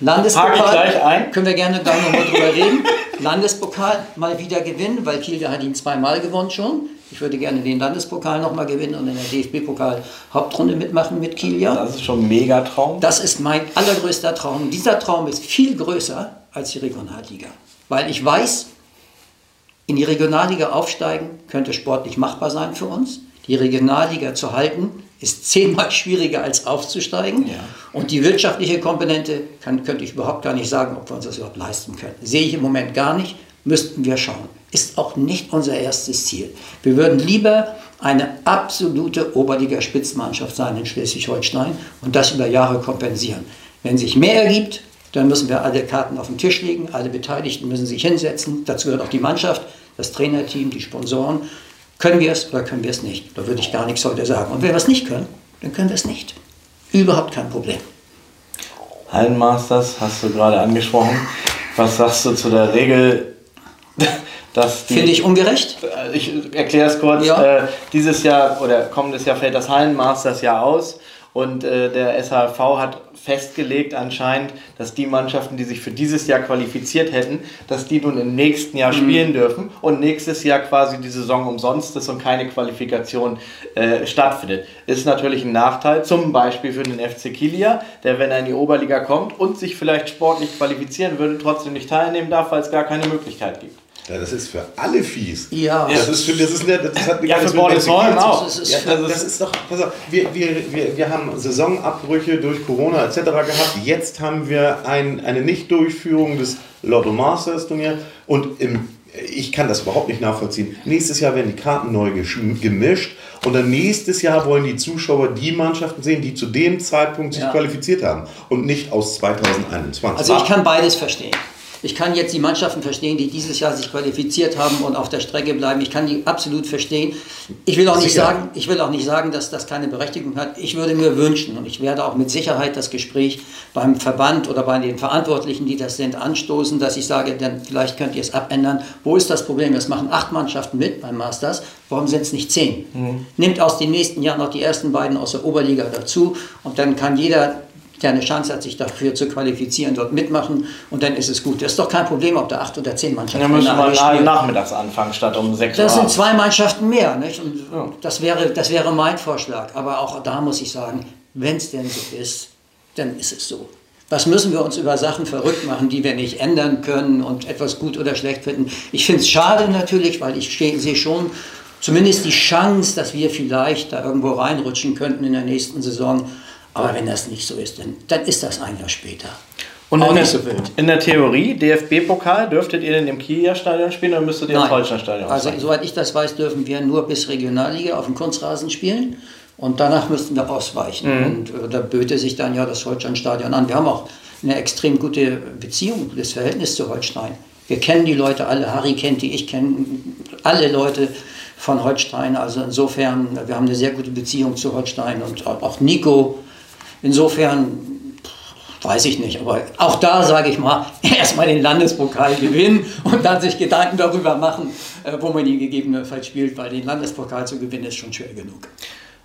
Landespokal, können wir gerne da nochmal drüber reden. Landespokal mal wieder gewinnen, weil Kiel hat ihn zweimal gewonnen schon. Ich würde gerne den Landespokal nochmal gewinnen und in der DFB-Pokal-Hauptrunde mitmachen mit Kiel. Das ist schon ein Megatraum. Das ist mein allergrößter Traum. Dieser Traum ist viel größer als die Regionalliga. Weil ich weiß, in die Regionalliga aufsteigen könnte sportlich machbar sein für uns. Die Regionalliga zu halten ist zehnmal schwieriger als aufzusteigen. Ja. Und die wirtschaftliche Komponente kann, könnte ich überhaupt gar nicht sagen, ob wir uns das überhaupt leisten können. Sehe ich im Moment gar nicht, müssten wir schauen. Ist auch nicht unser erstes Ziel. Wir würden lieber eine absolute Oberliga-Spitzmannschaft sein in Schleswig-Holstein und das über Jahre kompensieren. Wenn sich mehr ergibt, dann müssen wir alle Karten auf den Tisch legen, alle Beteiligten müssen sich hinsetzen, dazu gehört auch die Mannschaft, das Trainerteam, die Sponsoren können wir es oder können wir es nicht? Da würde ich gar nichts heute sagen. Und wenn wir es nicht können, dann können wir es nicht. Überhaupt kein Problem. Hallenmasters hast du gerade angesprochen. Was sagst du zu der Regel, dass die, Finde ich ungerecht. Ich erkläre es kurz. Ja. Äh, dieses Jahr oder kommendes Jahr fällt das Hallenmasters ja aus Und äh, der SHV hat festgelegt anscheinend, dass die Mannschaften, die sich für dieses Jahr qualifiziert hätten, dass die nun im nächsten Jahr mhm. spielen dürfen und nächstes Jahr quasi die Saison umsonst ist und keine Qualifikation äh, stattfindet. Ist natürlich ein Nachteil, zum Beispiel für den FC Kilia, der, wenn er in die Oberliga kommt und sich vielleicht sportlich qualifizieren würde, trotzdem nicht teilnehmen darf, weil es gar keine Möglichkeit gibt. Ja, das ist für alle fies. Ja. Das ist für, das ist, das hat ja, für Bordesholm auch. Das ist, ja, das ist doch, pass auf, wir, wir, wir, wir haben Saisonabbrüche durch Corona etc. gehabt. Jetzt haben wir ein, eine Nichtdurchführung des Lotto Masters Turnier und im ich kann das überhaupt nicht nachvollziehen. Nächstes Jahr werden die Karten neu gemischt und dann nächstes Jahr wollen die Zuschauer die Mannschaften sehen, die zu dem Zeitpunkt sich ja. qualifiziert haben und nicht aus 2021. Also ich kann beides verstehen. Ich kann jetzt die Mannschaften verstehen, die dieses Jahr sich qualifiziert haben und auf der Strecke bleiben. Ich kann die absolut verstehen. Ich will auch nicht sagen, ich will auch nicht sagen, dass das keine Berechtigung hat. Ich würde mir wünschen und ich werde auch mit Sicherheit das Gespräch beim Verband oder bei den Verantwortlichen, die das sind, anstoßen, dass ich sage, dann vielleicht könnt ihr es abändern. Wo ist das Problem? Es machen acht Mannschaften mit beim Masters. Warum sind es nicht zehn? Mhm. Nimmt aus den nächsten Jahren noch die ersten beiden aus der Oberliga dazu und dann kann jeder der eine Chance hat, sich dafür zu qualifizieren, dort mitmachen und dann ist es gut. Das ist doch kein Problem, ob da acht oder zehn Mannschaften Dann müssen wir nachmittags anfangen statt um sechs Uhr. Das sind zwei Mannschaften mehr. Nicht? Und ja. das, wäre, das wäre mein Vorschlag. Aber auch da muss ich sagen, wenn es denn so ist, dann ist es so. Was müssen wir uns über Sachen verrückt machen, die wir nicht ändern können und etwas gut oder schlecht finden? Ich finde es schade natürlich, weil ich sehe schon zumindest die Chance, dass wir vielleicht da irgendwo reinrutschen könnten in der nächsten Saison. Aber wenn das nicht so ist, dann, dann ist das ein Jahr später. Und in, so in, der Theorie, DFB-Pokal, dürftet ihr denn im Kieler-Stadion spielen oder müsstet ihr Nein. im Holstein-Stadion Also, sein? soweit ich das weiß, dürfen wir nur bis Regionalliga auf dem Kunstrasen spielen. Und danach müssten wir ausweichen. Mhm. Und äh, da böte sich dann ja das Holstein-Stadion an. Wir haben auch eine extrem gute Beziehung, gutes Verhältnis zu Holstein. Wir kennen die Leute alle. Harry kennt die, ich kenne alle Leute von Holstein. Also insofern, wir haben eine sehr gute Beziehung zu Holstein. Und auch Nico Insofern weiß ich nicht, aber auch da sage ich mal, erstmal den Landespokal gewinnen und dann sich Gedanken darüber machen, äh, wo man ihn gegebenenfalls spielt, weil den Landespokal zu gewinnen ist schon schwer genug.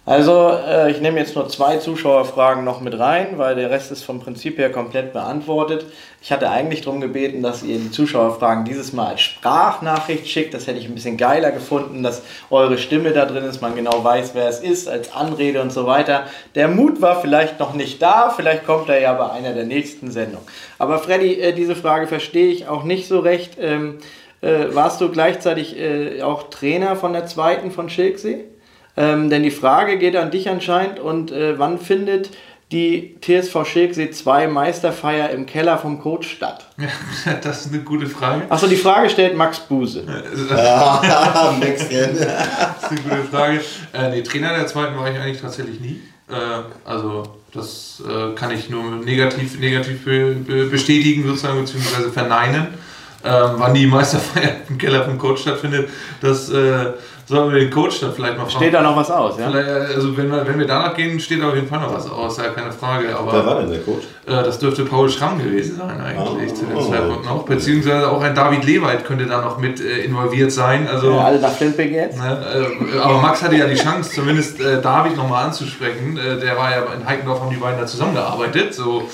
Also, äh, ich nehme jetzt nur zwei Zuschauerfragen noch mit rein, weil der Rest ist vom Prinzip her komplett beantwortet. Ich hatte eigentlich darum gebeten, dass ihr die Zuschauerfragen dieses Mal als Sprachnachricht schickt. Das hätte ich ein bisschen geiler gefunden, dass eure Stimme da drin ist, man genau weiß, wer es ist, als Anrede und so weiter. Der Mut war vielleicht noch nicht da, vielleicht kommt er ja bei einer der nächsten Sendungen. Aber Freddy, äh, diese Frage verstehe ich auch nicht so recht. Ähm, äh, warst du gleichzeitig äh, auch Trainer von der zweiten von Schilksee? Ähm, denn die Frage geht an dich anscheinend und äh, wann findet die TSV Schilksee 2 Meisterfeier im Keller vom Coach statt? das ist eine gute Frage. Achso, die Frage stellt Max Buse. ja, das ist eine gute Frage. Äh, nee, Trainer der zweiten war ich eigentlich tatsächlich nie. Äh, also das äh, kann ich nur negativ, negativ be be bestätigen sozusagen, beziehungsweise verneinen. Ähm, wann die Meisterfeier im Keller vom Coach stattfindet, das äh, Sollen wir den Coach dann vielleicht mal fragen? Steht da noch was aus, ja? Also wenn wir, wenn wir danach gehen, steht da auf jeden Fall noch was aus, ja keine Frage. Aber, Wer war denn der Coach? Äh, das dürfte Paul Schramm gewesen sein eigentlich oh, zu dem oh, Zeitpunkt noch. Beziehungsweise auch ein David Lewald könnte da noch mit äh, involviert sein. Also, ja, alle nach Flintbeck jetzt? Ne, äh, aber Max hatte ja die Chance, zumindest äh, David nochmal anzusprechen. Äh, der war ja in Heikendorf, haben die beiden da zusammengearbeitet. So,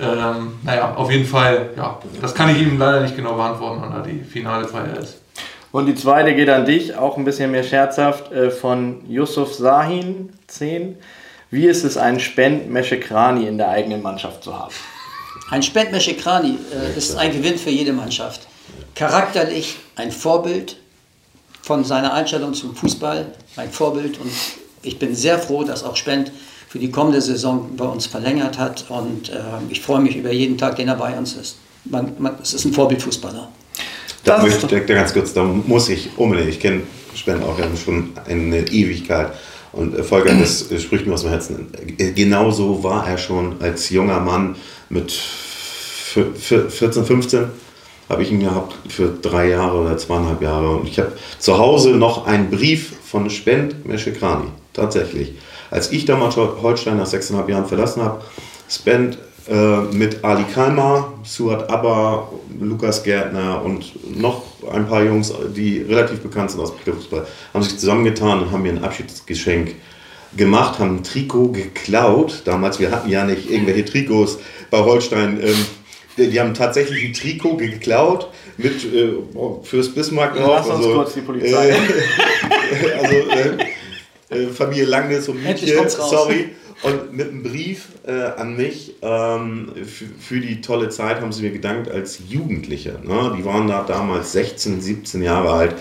ähm, naja, auf jeden Fall, ja, das kann ich ihm leider nicht genau beantworten, wann da die finale Feier ist. Und die zweite geht an dich, auch ein bisschen mehr scherzhaft, äh, von Yusuf Sahin, 10. Wie ist es, einen Spend Meschekrani in der eigenen Mannschaft zu haben? Ein Spend Meschekrani äh, ist ein Gewinn für jede Mannschaft. Charakterlich ein Vorbild von seiner Einstellung zum Fußball, ein Vorbild. Und ich bin sehr froh, dass auch Spend für die kommende Saison bei uns verlängert hat. Und äh, ich freue mich über jeden Tag, den er bei uns ist. Man, man, es ist ein Vorbildfußballer. Da das möchte ich ganz kurz, da muss ich unbedingt, ich kenne Spenden auch schon eine Ewigkeit. Und äh, Volker, das spricht mir aus dem Herzen. Äh, genauso war er schon als junger Mann mit 14, 15 habe ich ihn gehabt für drei Jahre oder zweieinhalb Jahre. Und ich habe zu Hause noch einen Brief von Spend Meshekrani, tatsächlich. Als ich damals Holstein nach sechseinhalb Jahren verlassen habe, Spend äh, mit Ali Kalmar, Suat Abba, Lukas Gärtner und noch ein paar Jungs, die relativ bekannt sind aus dem Fußball, haben sich zusammengetan und haben mir ein Abschiedsgeschenk gemacht, haben ein Trikot geklaut. Damals, wir hatten ja nicht irgendwelche Trikots bei Holstein. Ähm, die, haben tatsächlich ein Trikot geklaut mit äh, fürs Bismarck drauf. Lass uns also, kurz die Polizei. Äh, also äh, äh, Familie Langnes und Mietje, sorry. Und mit einem Brief äh, an mich ähm, für die tolle Zeit haben sie mir gedankt als Jugendliche. Ne? Die waren da damals 16, 17 Jahre alt.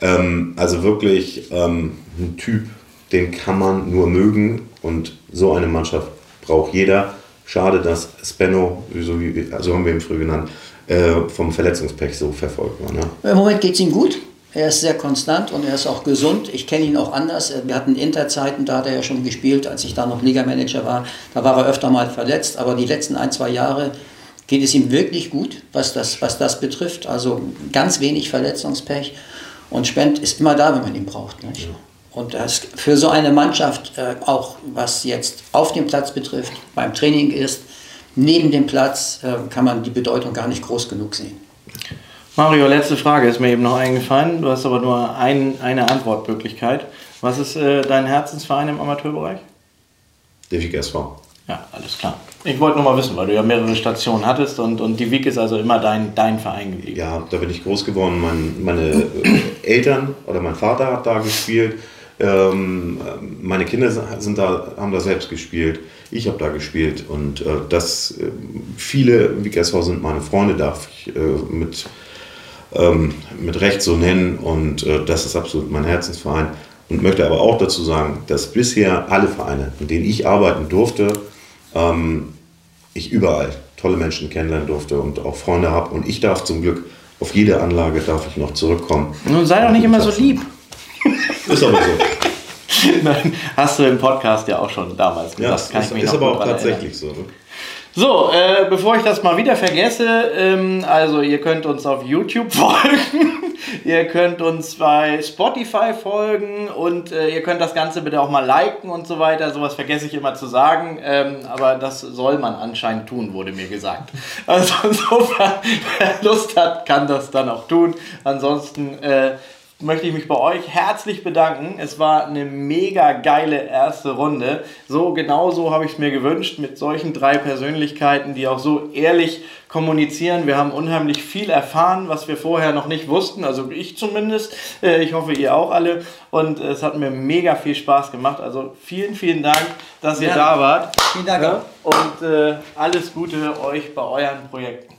Ähm, also wirklich ähm, ein Typ, den kann man nur mögen und so eine Mannschaft braucht jeder. Schade, dass Spenno, so, wie, so haben wir ihn früher genannt, äh, vom Verletzungspech so verfolgt war. Ne? Im Moment geht es ihm gut. Er ist sehr konstant und er ist auch gesund. Ich kenne ihn auch anders. Wir hatten Interzeiten, da hat er ja schon gespielt, als ich da noch Ligamanager war. Da war er öfter mal verletzt, aber die letzten ein, zwei Jahre geht es ihm wirklich gut, was das, was das betrifft. Also ganz wenig Verletzungspech. Und Spend ist immer da, wenn man ihn braucht. Nicht? Und das für so eine Mannschaft, äh, auch was jetzt auf dem Platz betrifft, beim Training ist, neben dem Platz, äh, kann man die Bedeutung gar nicht groß genug sehen. Mario, letzte Frage ist mir eben noch eingefallen. Du hast aber nur ein, eine Antwortmöglichkeit. Was ist äh, dein Herzensverein im Amateurbereich? Der WIG SV. Ja, alles klar. Ich wollte nur mal wissen, weil du ja mehrere Stationen hattest und, und die WIG ist also immer dein, dein Verein geblieben. Ja, da bin ich groß geworden. Mein, meine äh, Eltern oder mein Vater hat da gespielt. Ähm, meine Kinder sind da, haben da selbst gespielt. Ich habe da gespielt und äh, das äh, viele WIG SV sind meine Freunde, darf ich äh, mit ähm, mit Recht so nennen und äh, das ist absolut mein Herzensverein. Und möchte aber auch dazu sagen, dass bisher alle Vereine, in denen ich arbeiten durfte, ähm, ich überall tolle Menschen kennenlernen durfte und auch Freunde habe. Und ich darf zum Glück auf jede Anlage darf ich noch zurückkommen. Nun sei doch nicht immer so lieb. Ist aber so. Nein, hast du im Podcast ja auch schon damals gesagt. Ja, das kann ist, ich mich ist aber auch tatsächlich erinnern. so. Ne? So, äh, bevor ich das mal wieder vergesse, ähm, also ihr könnt uns auf YouTube folgen, ihr könnt uns bei Spotify folgen und äh, ihr könnt das Ganze bitte auch mal liken und so weiter. Sowas vergesse ich immer zu sagen, ähm, aber das soll man anscheinend tun, wurde mir gesagt. Also insofern, wer Lust hat, kann das dann auch tun. Ansonsten äh, möchte ich mich bei euch herzlich bedanken. Es war eine mega geile erste Runde. So genau so habe ich es mir gewünscht mit solchen drei Persönlichkeiten, die auch so ehrlich kommunizieren. Wir haben unheimlich viel erfahren, was wir vorher noch nicht wussten. Also ich zumindest. Äh, ich hoffe, ihr auch alle. Und es hat mir mega viel Spaß gemacht. Also vielen, vielen Dank, dass ihr ja. da wart. Vielen Dank. Und äh, alles Gute euch bei euren Projekten.